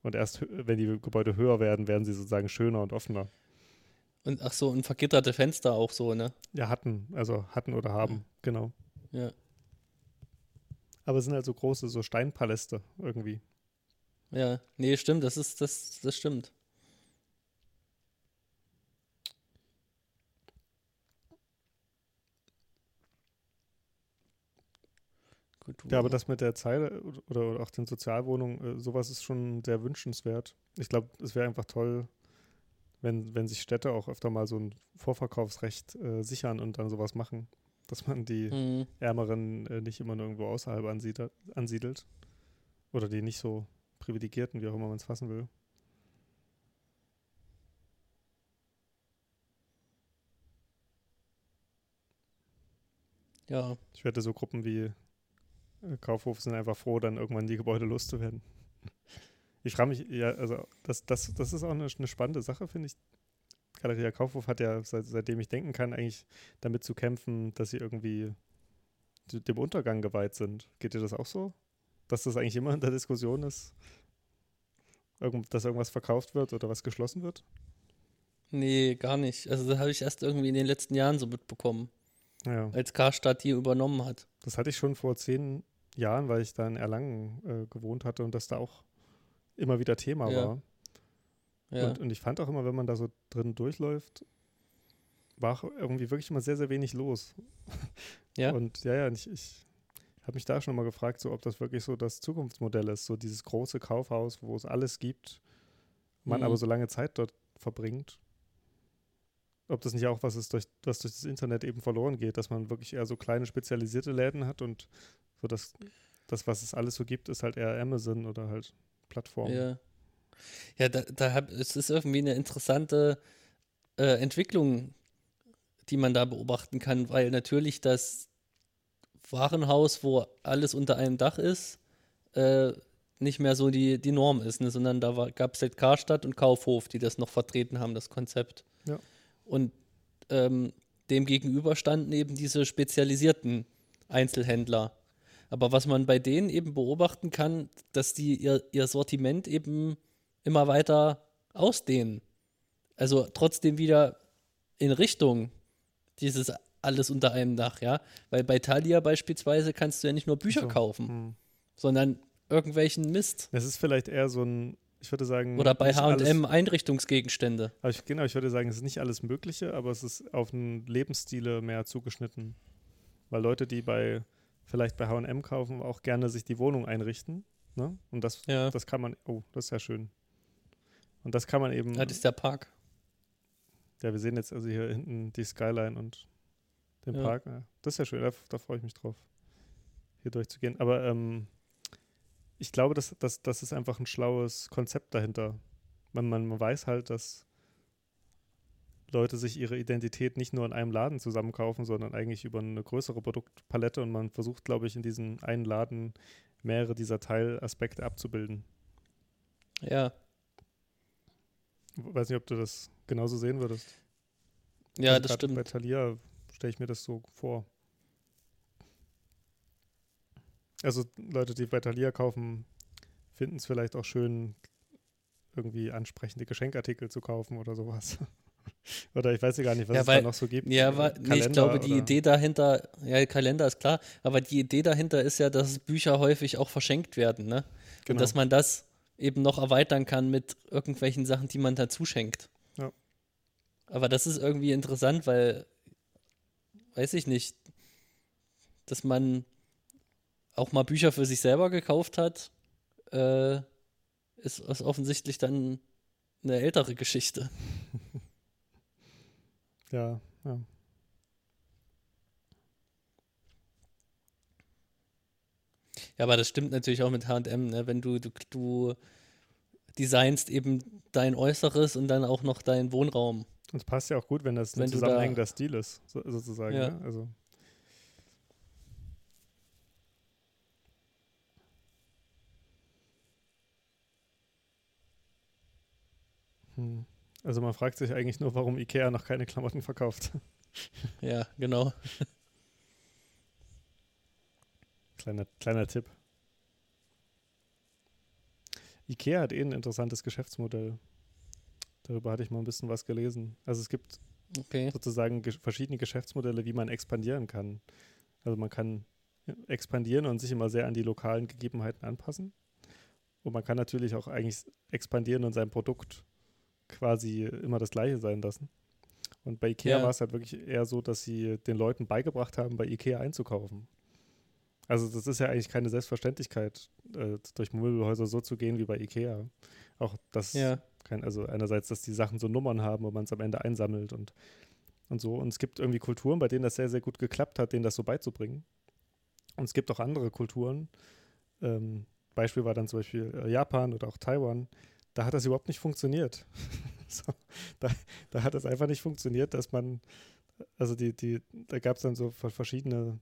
Und erst, wenn die Gebäude höher werden, werden sie sozusagen schöner und offener. Und ach so, und vergitterte Fenster auch so, ne? Ja, hatten, also hatten oder haben, ja. genau. Ja. Aber es sind halt so große, so Steinpaläste irgendwie. Ja, nee, stimmt, das ist, das, das stimmt. Gut, ja, aber das mit der Zeile oder, oder auch den Sozialwohnungen, äh, sowas ist schon sehr wünschenswert. Ich glaube, es wäre einfach toll, wenn, wenn sich Städte auch öfter mal so ein Vorverkaufsrecht äh, sichern und dann sowas machen dass man die mhm. Ärmeren äh, nicht immer nur irgendwo außerhalb ansiedelt, ansiedelt. Oder die nicht so privilegierten, wie auch immer man es fassen will. Ja. Ich wette, so Gruppen wie Kaufhof sind einfach froh, dann irgendwann die Gebäude loszuwerden. Ich frage mich, ja, also das, das, das ist auch eine, eine spannende Sache, finde ich, Galeria Kaufhof hat ja, seit, seitdem ich denken kann, eigentlich damit zu kämpfen, dass sie irgendwie dem Untergang geweiht sind. Geht dir das auch so? Dass das eigentlich immer in der Diskussion ist, dass irgendwas verkauft wird oder was geschlossen wird? Nee, gar nicht. Also das habe ich erst irgendwie in den letzten Jahren so mitbekommen. Ja. Als Karstadt die übernommen hat. Das hatte ich schon vor zehn Jahren, weil ich da in Erlangen äh, gewohnt hatte und das da auch immer wieder Thema ja. war. Ja. Und, und ich fand auch immer, wenn man da so drin durchläuft, war irgendwie wirklich immer sehr, sehr wenig los. [laughs] Ja. Und ja, ja, ich, ich habe mich da schon mal gefragt, so, ob das wirklich so das Zukunftsmodell ist, so dieses große Kaufhaus, wo es alles gibt, man mhm. aber so lange Zeit dort verbringt. ob das nicht auch was ist, durch, was durch das Internet eben verloren geht, dass man wirklich eher so kleine spezialisierte Läden hat und so das, das was es alles so gibt, ist halt eher Amazon oder halt Plattformen. Ja. Ja, da, da hab, es ist irgendwie eine interessante äh, Entwicklung, die man da beobachten kann, weil natürlich das Warenhaus, wo alles unter einem Dach ist, äh, nicht mehr so die, die Norm ist, ne? sondern da gab es halt Karstadt und Kaufhof, die das noch vertreten haben, das Konzept. Ja. Und ähm, dem gegenüber standen eben diese spezialisierten Einzelhändler. Aber was man bei denen eben beobachten kann, dass die ihr, ihr Sortiment eben immer weiter ausdehnen. Also trotzdem wieder in Richtung dieses alles unter einem Dach, ja. Weil bei Thalia beispielsweise kannst du ja nicht nur Bücher so. kaufen, hm. sondern irgendwelchen Mist. Es ist vielleicht eher so ein, ich würde sagen. Oder bei HM Einrichtungsgegenstände. Ich, genau, ich würde sagen, es ist nicht alles Mögliche, aber es ist auf einen Lebensstile mehr zugeschnitten. Weil Leute, die bei vielleicht bei HM kaufen, auch gerne sich die Wohnung einrichten. Ne? Und das, ja. das kann man, oh, das ist ja schön. Und das kann man eben. Das ist der Park. Ja, wir sehen jetzt also hier hinten die Skyline und den ja. Park. Ja, das ist ja schön, da, da freue ich mich drauf, hier durchzugehen. Aber ähm, ich glaube, das, das, das ist einfach ein schlaues Konzept dahinter. Man, man weiß halt, dass Leute sich ihre Identität nicht nur in einem Laden zusammenkaufen, sondern eigentlich über eine größere Produktpalette und man versucht, glaube ich, in diesem einen Laden mehrere dieser Teilaspekte abzubilden. Ja. Weiß nicht, ob du das genauso sehen würdest. Ja, also das stimmt. Bei Thalia stelle ich mir das so vor. Also Leute, die bei Thalia kaufen, finden es vielleicht auch schön, irgendwie ansprechende Geschenkartikel zu kaufen oder sowas. [laughs] oder ich weiß ja gar nicht, was ja, es weil, da noch so gibt. Ja, weil, nee, ich glaube, die Idee dahinter, ja, Kalender ist klar, aber die Idee dahinter ist ja, dass Bücher häufig auch verschenkt werden, ne? Genau. Und dass man das eben noch erweitern kann mit irgendwelchen Sachen, die man dazu schenkt. Ja. Aber das ist irgendwie interessant, weil, weiß ich nicht, dass man auch mal Bücher für sich selber gekauft hat, äh, ist, ist offensichtlich dann eine ältere Geschichte. [laughs] ja, ja. Ja, aber das stimmt natürlich auch mit HM, ne? Wenn du, du, du designst eben dein Äußeres und dann auch noch deinen Wohnraum. Und es passt ja auch gut, wenn das ein zusammenhängender da, Stil ist, so, sozusagen. Ja. Ne? Also. Hm. Also man fragt sich eigentlich nur, warum Ikea noch keine Klamotten verkauft. [laughs] Ja, genau. [laughs] Kleiner, kleiner Tipp. Ikea hat eh ein interessantes Geschäftsmodell. Darüber hatte ich mal ein bisschen was gelesen. Also es gibt okay. sozusagen ge verschiedene Geschäftsmodelle, wie man expandieren kann. Also man kann expandieren und sich immer sehr an die lokalen Gegebenheiten anpassen. Und man kann natürlich auch eigentlich expandieren und sein Produkt quasi immer das gleiche sein lassen. Und bei Ikea ja. war es halt wirklich eher so, dass sie den Leuten beigebracht haben, bei Ikea einzukaufen. Also das ist ja eigentlich keine Selbstverständlichkeit, äh, durch Möbelhäuser so zu gehen wie bei Ikea. Auch das, ja. kein, also einerseits, dass die Sachen so Nummern haben, wo man es am Ende einsammelt und, und so. Und es gibt irgendwie Kulturen, bei denen das sehr, sehr gut geklappt hat, denen das so beizubringen. Und es gibt auch andere Kulturen. Ähm, Beispiel war dann zum Beispiel äh, Japan oder auch Taiwan. Da hat das überhaupt nicht funktioniert. [laughs] so, da, da hat das einfach nicht funktioniert, dass man, also die, die, da gab es dann so verschiedene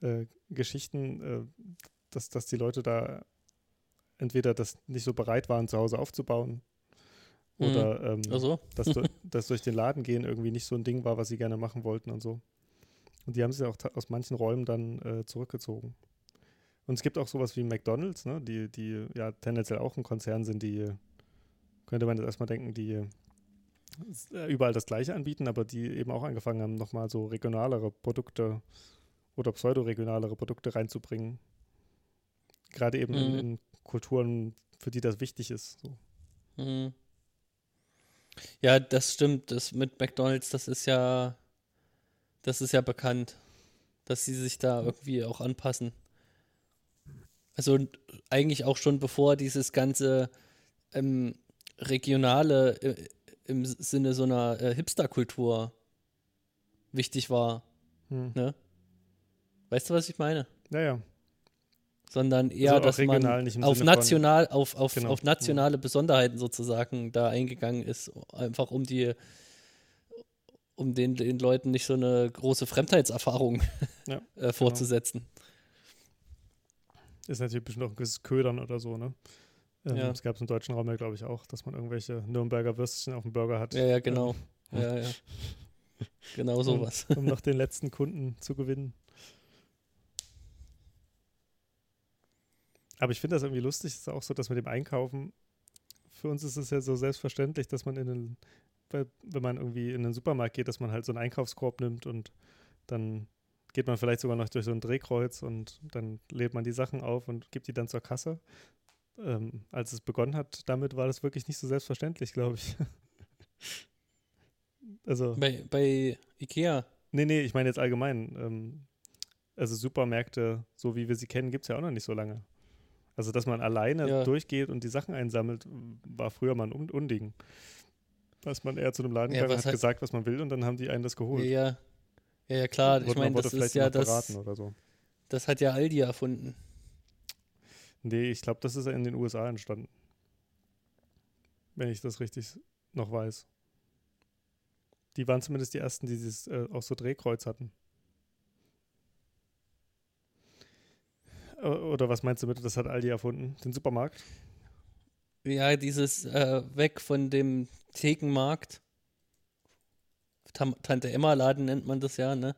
äh, Geschichten, äh, dass, dass die Leute da entweder das nicht so bereit waren, zu Hause aufzubauen mhm. oder ähm, also. dass, [laughs] dass durch den Laden gehen irgendwie nicht so ein Ding war, was sie gerne machen wollten und so. Und die haben sich auch aus manchen Räumen dann äh, zurückgezogen. Und es gibt auch sowas wie McDonalds, ne, die, die ja tendenziell auch ein Konzern sind, die könnte man jetzt erstmal denken, die äh, überall das Gleiche anbieten, aber die eben auch angefangen haben, nochmal so regionalere Produkte oder pseudoregionalere Produkte reinzubringen. Gerade eben mhm. in, in, Kulturen, für die das wichtig ist. So. Mhm. Ja, das stimmt. Das mit McDonalds, das ist ja, das ist ja bekannt, dass sie sich da irgendwie auch anpassen. Also eigentlich auch schon bevor dieses ganze ähm, regionale äh, im Sinne so einer äh, Hipster-Kultur wichtig war. Hm. Ne? Weißt du, was ich meine? Ja, ja. Sondern eher, Also dass man regional, auf, Sinne von- national, auf, auf, Genau. auf nationale Besonderheiten sozusagen da eingegangen ist, einfach um die um den, den Leuten nicht so eine große Fremdheitserfahrung Ja, [laughs] äh, vorzusetzen. Ist natürlich bestimmt auch ein gewisses Ködern oder so, ne? Ähm, Ja. Es gab es im deutschen Raum ja, glaube ich, auch, dass man irgendwelche Nürnberger Würstchen auf dem Burger hat. Ja, ja, genau. Ähm, Ja, ja. [laughs] Genau sowas. [laughs] um noch den letzten Kunden zu gewinnen. Aber ich finde das irgendwie lustig, ist auch so, dass mit dem Einkaufen, für uns ist es ja so selbstverständlich, dass man in den, wenn man irgendwie in den Supermarkt geht, dass man halt so einen Einkaufskorb nimmt und dann geht man vielleicht sogar noch durch so ein Drehkreuz und dann lädt man die Sachen auf und gibt die dann zur Kasse. Ähm, als es begonnen hat, damit war das wirklich nicht so selbstverständlich, glaube ich. [laughs] also. Bei, bei Ikea. Nee, nee, ich meine jetzt allgemein. Ähm, also Supermärkte, so wie wir sie kennen, gibt es ja auch noch nicht so lange. Also, dass man alleine Ja. durchgeht und die Sachen einsammelt, war früher mal ein Un- Unding. Was man eher zu einem Laden Ja, gegangen hat, hat- gesagt, was man will und dann haben die einen das geholt. Ja, ja, ja klar. Ich meine, das ist ja das, so. das hat ja Aldi erfunden. Nee, ich glaube, das ist in den USA entstanden. Wenn ich das richtig noch weiß. Die waren zumindest die ersten, die dieses, äh, auch so Drehkreuz hatten. Oder was meinst du mit, das hat Aldi erfunden? Den Supermarkt? Ja, dieses äh, weg von dem Thekenmarkt. Tam Tante Emma Laden nennt man das ja, ne?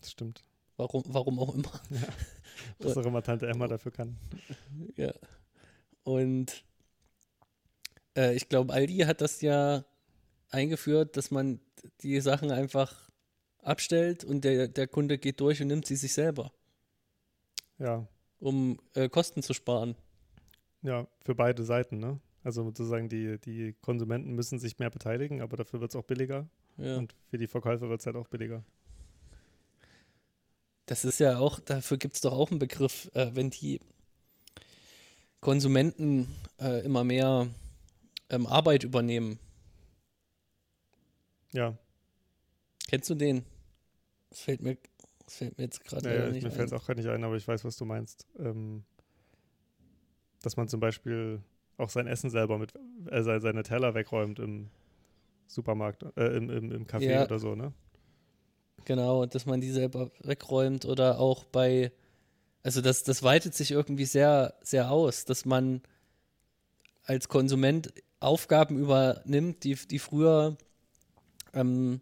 Das stimmt. Warum, warum auch immer. Was auch immer Tante Emma dafür kann. Ja. Und äh, ich glaube, Aldi hat das ja eingeführt, dass man die Sachen einfach abstellt und der, der Kunde geht durch und nimmt sie sich selber, Ja, um äh, Kosten zu sparen. ja, für beide Seiten, ne? Also sozusagen die, die Konsumenten müssen sich mehr beteiligen, aber dafür wird es auch billiger. Ja. Und für die Verkäufer wird es halt auch billiger. Das ist ja auch, dafür gibt es doch auch einen Begriff, äh, wenn die Konsumenten äh, immer mehr ähm, Arbeit übernehmen. Ja, Kennst du den? Das fällt mir, das fällt mir jetzt gerade Ja, ja, nicht mir fällt es ein. auch gerade nicht ein, aber ich weiß, was du meinst. Ähm, dass man zum Beispiel auch sein Essen selber mit, äh, se- seine Teller wegräumt im Supermarkt, äh, im, im, im Café Ja. oder so, ne? Genau, dass man die selber wegräumt oder auch bei, also das, das weitet sich irgendwie sehr, sehr aus, dass man als Konsument Aufgaben übernimmt, die, die früher ähm,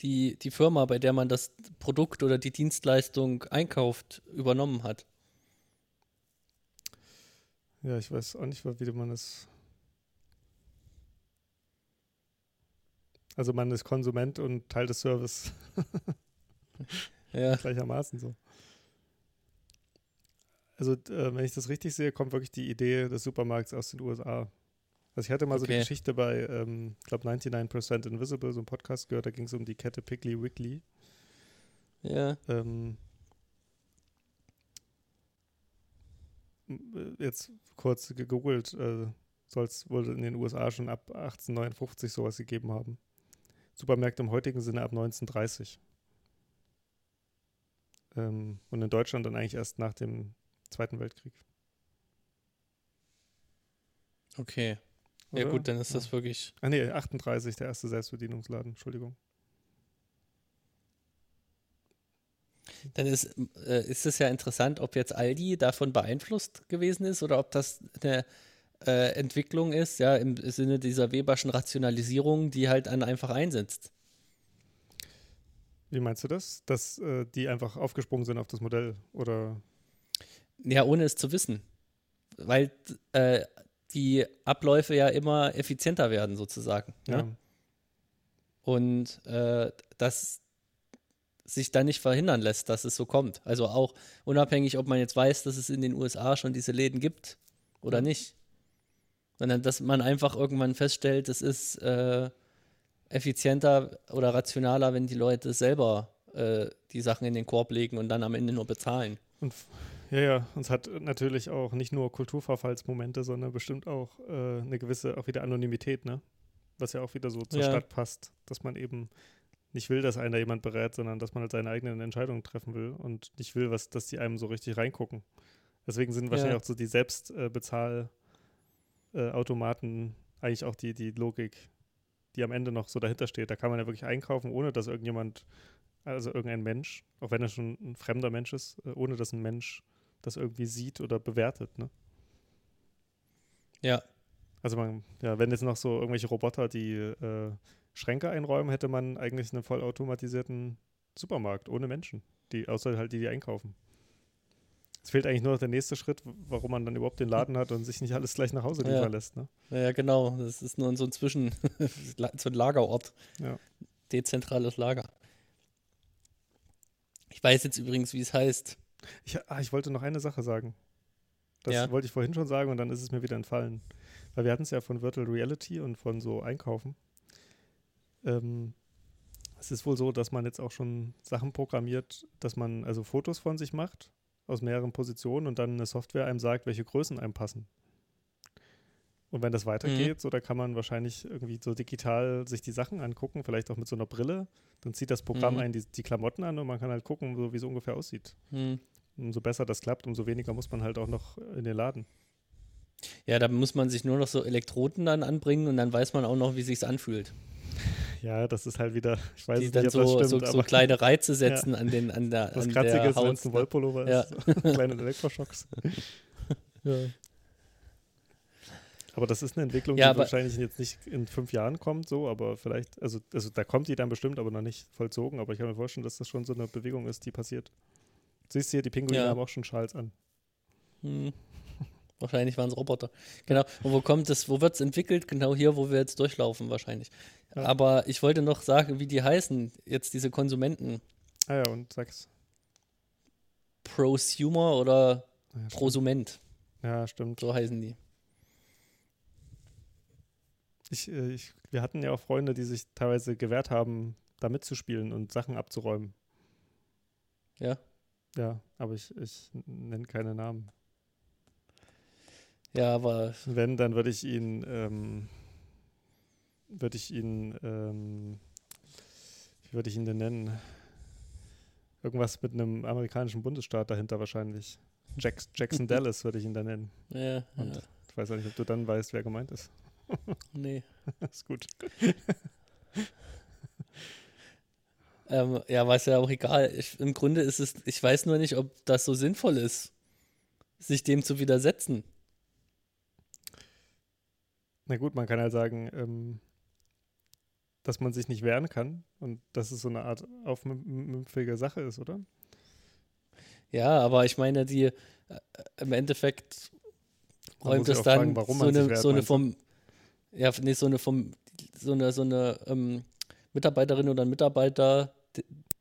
die, die Firma, bei der man das Produkt oder die Dienstleistung einkauft, übernommen hat. Ja, ich weiß auch nicht, wie man das. Also man ist Konsument und Teil des Service [laughs] Ja, gleichermaßen so. Also äh, wenn ich das richtig sehe, kommt wirklich die Idee des Supermarkts aus den USA. Also ich hatte mal so die Okay. Geschichte bei, ähm, ich glaube 99% Invisible, so ein Podcast gehört, da ging es um die Kette Piggly Wiggly. ja, Ähm, m- äh, jetzt kurz gegoogelt, äh, soll es wohl in den USA schon ab 1859 sowas gegeben haben. Supermärkte im heutigen Sinne ab 1930. Ähm, und in Deutschland dann eigentlich erst nach dem Zweiten Weltkrieg. okay. Ja Oder? gut, dann ist das wirklich, Ah nee, 38, der erste Selbstbedienungsladen, Entschuldigung. Dann ist, äh, ist es ja interessant, ob jetzt Aldi davon beeinflusst gewesen ist oder ob das eine äh, Entwicklung ist, ja, im Sinne dieser Weberschen Rationalisierung, die halt dann einfach einsetzt. Wie meinst du das? Dass äh, die einfach aufgesprungen sind auf das Modell? Oder Ja, ohne es zu wissen. Weil äh, die Abläufe ja immer effizienter werden, sozusagen. ja. Ne? Und äh, das sich dann nicht verhindern lässt, dass es so kommt. Also auch unabhängig, ob man jetzt weiß, dass es in den USA schon diese Läden gibt oder nicht. Sondern dass man einfach irgendwann feststellt, es ist äh, effizienter oder rationaler, wenn die Leute selber äh, die Sachen in den Korb legen und dann am Ende nur bezahlen. Und ja, ja, und es hat natürlich auch nicht nur Kulturverfallsmomente, sondern bestimmt auch äh, eine gewisse, auch wieder Anonymität, ne? was ja auch wieder so zur Ja. Stadt passt, dass man eben nicht will, dass einer jemand berät, sondern dass man halt seine eigenen Entscheidungen treffen will und nicht will, was, dass die einem so richtig reingucken. Deswegen sind wahrscheinlich Ja. auch so die Selbstbezahlautomaten äh, eigentlich auch die, die Logik, die am Ende noch so dahinter steht. Da kann man ja wirklich einkaufen, ohne dass irgendjemand, also irgendein Mensch, auch wenn er schon ein fremder Mensch ist, äh, ohne dass ein Mensch das irgendwie sieht oder bewertet. Ne? Ja, Also man, ja, wenn jetzt noch so irgendwelche Roboter die äh, Schränke einräumen, hätte man eigentlich einen vollautomatisierten Supermarkt ohne Menschen, die, außer halt die, die einkaufen. Es fehlt eigentlich nur noch der nächste Schritt, warum man dann überhaupt den Laden hat und sich nicht alles gleich nach Hause Ja. liefern lässt. Ne? ja, genau. Das ist nur so ein Zwischen, [laughs] so ein Lagerort. Ja. Dezentrales Lager. Ich weiß jetzt übrigens, wie es heißt. Ich, ah, ich wollte noch eine Sache sagen. Das Ja. wollte ich vorhin schon sagen und dann ist es mir wieder entfallen. Weil wir hatten es ja von Virtual Reality und von so Einkaufen. Ähm, es ist wohl so, dass man jetzt auch schon Sachen programmiert, dass man also Fotos von sich macht aus mehreren Positionen und dann eine Software einem sagt, welche Größen einem passen. Und wenn das weitergeht, so, da kann man wahrscheinlich irgendwie so digital sich die Sachen angucken, vielleicht auch mit so einer Brille. Dann zieht das Programm Mhm. einen die, die Klamotten an und man kann halt gucken, so, wie es ungefähr aussieht. Hm. Umso besser das klappt, umso weniger muss man halt auch noch in den Laden. Ja, da muss man sich nur noch so Elektroden dann anbringen und dann weiß man auch noch, wie sich's anfühlt. Ja, das ist halt wieder, [laughs] ich weiß die nicht, dann ob so, das stimmt, so, so aber kleine Reize [laughs] setzen an, den, an der, was an kratzig der ist, wenn es ein Wollpullover Ja. [laughs] ist. Kleine Elektroschocks. Aber das ist eine Entwicklung, Ja, die wahrscheinlich jetzt nicht in fünf Jahren kommt, so, aber vielleicht, also, also da kommt die dann bestimmt, aber noch nicht vollzogen. Aber ich kann mir vorstellen, dass das schon so eine Bewegung ist, die passiert. Siehst du hier, die Pinguine Ja. haben auch schon Schals an. Hm. Wahrscheinlich waren es Roboter. Genau. Und wo kommt es, wo wird es entwickelt? Genau hier, wo wir jetzt durchlaufen, wahrscheinlich. Ja. Aber ich wollte noch sagen, wie die heißen, jetzt diese Konsumenten. Ah ja, und sag's. Prosumer oder Ja. Prosument, Ja, stimmt. so heißen die. Ich, äh, ich, wir hatten ja auch Freunde, die sich teilweise gewehrt haben, da mitzuspielen und Sachen abzuräumen. Ja. Ja, aber ich, ich nenne keine Namen. Ja, aber Wenn, dann würde ich ihn, ähm, würde ich ihn, ähm, wie würde ich ihn denn nennen? Irgendwas mit einem amerikanischen Bundesstaat dahinter wahrscheinlich. Jack, Jackson [laughs] Dallas würde ich ihn dann nennen. ja, Und- ja, Ich weiß auch nicht, ob du dann weißt, wer gemeint ist. [laughs] nee. ist gut. [laughs] Ähm, ja, war es ja auch egal. Ich, Im Grunde ist es, ich weiß nur nicht, ob das so sinnvoll ist, sich dem zu widersetzen. Na gut, man kann halt sagen, ähm, dass man sich nicht wehren kann und dass es so eine Art aufmüpfige Sache ist, oder? Ja, aber ich meine, die äh, im Endeffekt räumt es dann fragen, so eine, wehrt, so eine vom, ja, nee, so eine vom, so eine, so eine ähm, Mitarbeiterin oder ein Mitarbeiter,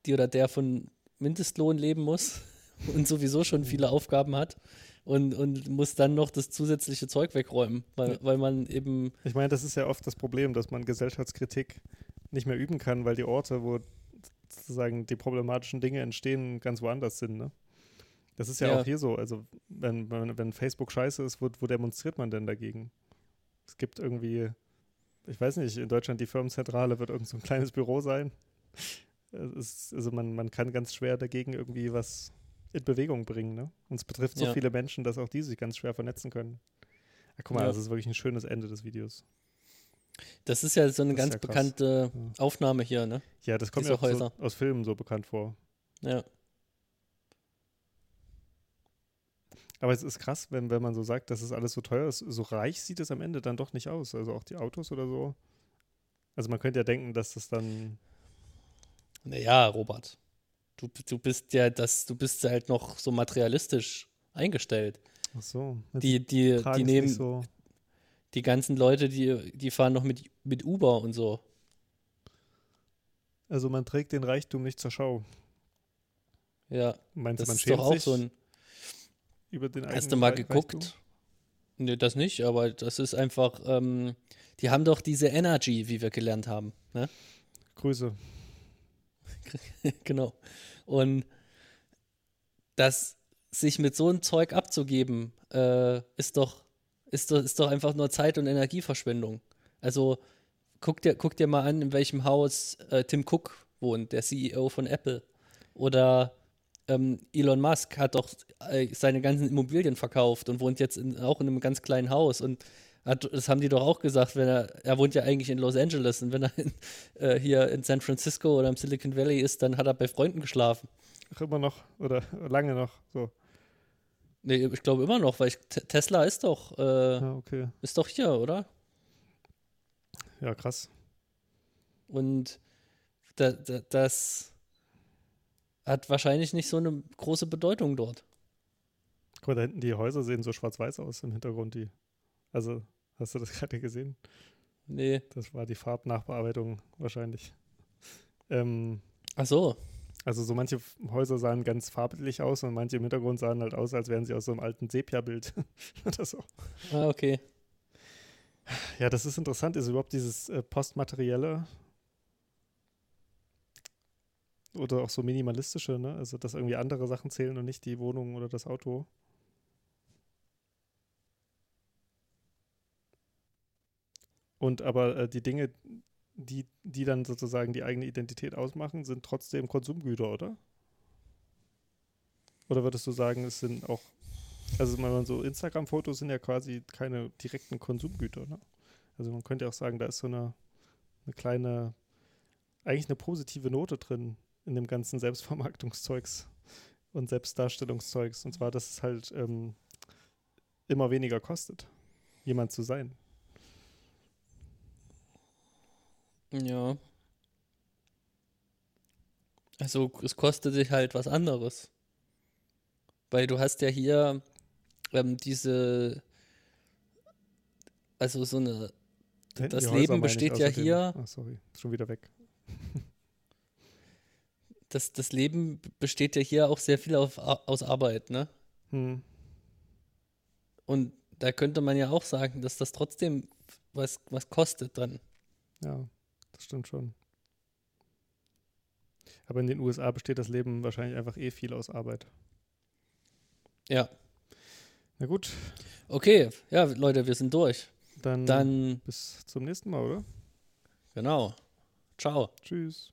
die, oder der von Mindestlohn leben muss [laughs] und sowieso Mhm. schon viele Aufgaben hat und, und muss dann noch das zusätzliche Zeug wegräumen, weil, Ja. weil man eben, Ich meine, das ist ja oft das Problem, dass man Gesellschaftskritik nicht mehr üben kann, weil die Orte, wo sozusagen die problematischen Dinge entstehen, ganz woanders sind. Ne? Das ist ja, Ja. auch hier so. Also, wenn, wenn, wenn Facebook scheiße ist, wo, wo demonstriert man denn dagegen? Es gibt irgendwie, ich weiß nicht, in Deutschland die Firmenzentrale wird irgend so ein kleines Büro sein. Ist, also, man, man kann ganz schwer dagegen irgendwie was in Bewegung bringen. Ne? Und es betrifft so Ja. viele Menschen, dass auch die sich ganz schwer vernetzen können. Ah, guck mal, Ja. das ist wirklich ein schönes Ende des Videos. das ist ja so eine Das ganz ja bekannte Ja. Aufnahme hier, ne? Ja, das kommt Diese mir auch so aus Filmen so bekannt vor. Ja. Aber es ist krass, wenn, wenn man so sagt, dass es alles so teuer ist. So reich sieht es am Ende dann doch nicht aus. Also auch die Autos oder so. Also man könnte ja denken, dass das dann. Naja, Robert, du, du bist ja das, du bist halt noch so materialistisch eingestellt. Ach so. Die, die, die nehmen so. die ganzen Leute, die, die fahren noch mit, mit Uber und so. Also man trägt den Reichtum nicht zur Schau. Ja, Meinst du, das man ist doch auch so ein. über den Hast du mal geguckt? Reichtum? Nee, das nicht, aber das ist einfach, ähm, die haben doch diese Energy, wie wir gelernt haben. Ne? Grüße. [laughs] genau. Und das sich mit so einem Zeug abzugeben, äh, ist doch, ist doch, ist doch einfach nur Zeit- und Energieverschwendung. Also guck dir, guck dir mal an, in welchem Haus äh, Tim Cook wohnt, der CEO von Apple. Oder ähm, Elon Musk hat doch äh, seine ganzen Immobilien verkauft und wohnt jetzt in, auch in einem ganz kleinen Haus. Und hat, das haben die doch auch gesagt, wenn er, er wohnt ja eigentlich in Los Angeles und wenn er in, äh, hier in San Francisco oder im Silicon Valley ist, dann hat er bei Freunden geschlafen. Ach, immer noch oder lange noch so. Nee, ich glaube immer noch, weil ich, Tesla ist doch, äh, Ja, okay. ist doch hier, oder? Ja, krass. Und da, da, das hat wahrscheinlich nicht so eine große Bedeutung dort. Guck mal, da hinten die Häuser sehen so schwarz-weiß aus im Hintergrund. Die, also, hast du das [laughs] gerade gesehen? Nee. Das war die Farbnachbearbeitung wahrscheinlich. Ähm, Ach so. also so manche Häuser sahen ganz farblich aus und manche im Hintergrund sahen halt aus, als wären sie aus so einem alten Sepia-Bild [laughs] oder so. Ah, okay. Ja, das ist interessant. Ist überhaupt dieses äh, Postmaterielle oder auch so minimalistische, ne? Also, dass irgendwie andere Sachen zählen und nicht die Wohnung oder das Auto. Und aber äh, die Dinge, die, die dann sozusagen die eigene Identität ausmachen, sind trotzdem Konsumgüter, oder? Oder würdest du sagen, es sind auch, also wenn man so Instagram-Fotos sind ja quasi keine direkten Konsumgüter, ne? Also man könnte auch sagen, da ist so eine, eine kleine, eigentlich eine positive Note drin in dem ganzen Selbstvermarktungszeugs und Selbstdarstellungszeugs. Und zwar, dass es halt ähm, immer weniger kostet, jemand zu sein. Ja. Also es kostet dich halt was anderes. Weil du hast ja hier ähm, diese, also so eine, hinten Das Leben besteht ja außerdem. hier- Ach, sorry, ist schon wieder weg. das, das Leben besteht ja hier auch sehr viel auf, aus Arbeit, ne? Hm. Und da könnte man ja auch sagen, dass das trotzdem was, was kostet dann. Ja, das stimmt schon. Aber in den USA besteht das Leben wahrscheinlich einfach eh viel aus Arbeit. Ja. Na gut, Okay, ja, Leute, wir sind durch. dann, Dann, bis zum nächsten Mal, oder? genau. Ciao. Tschüss.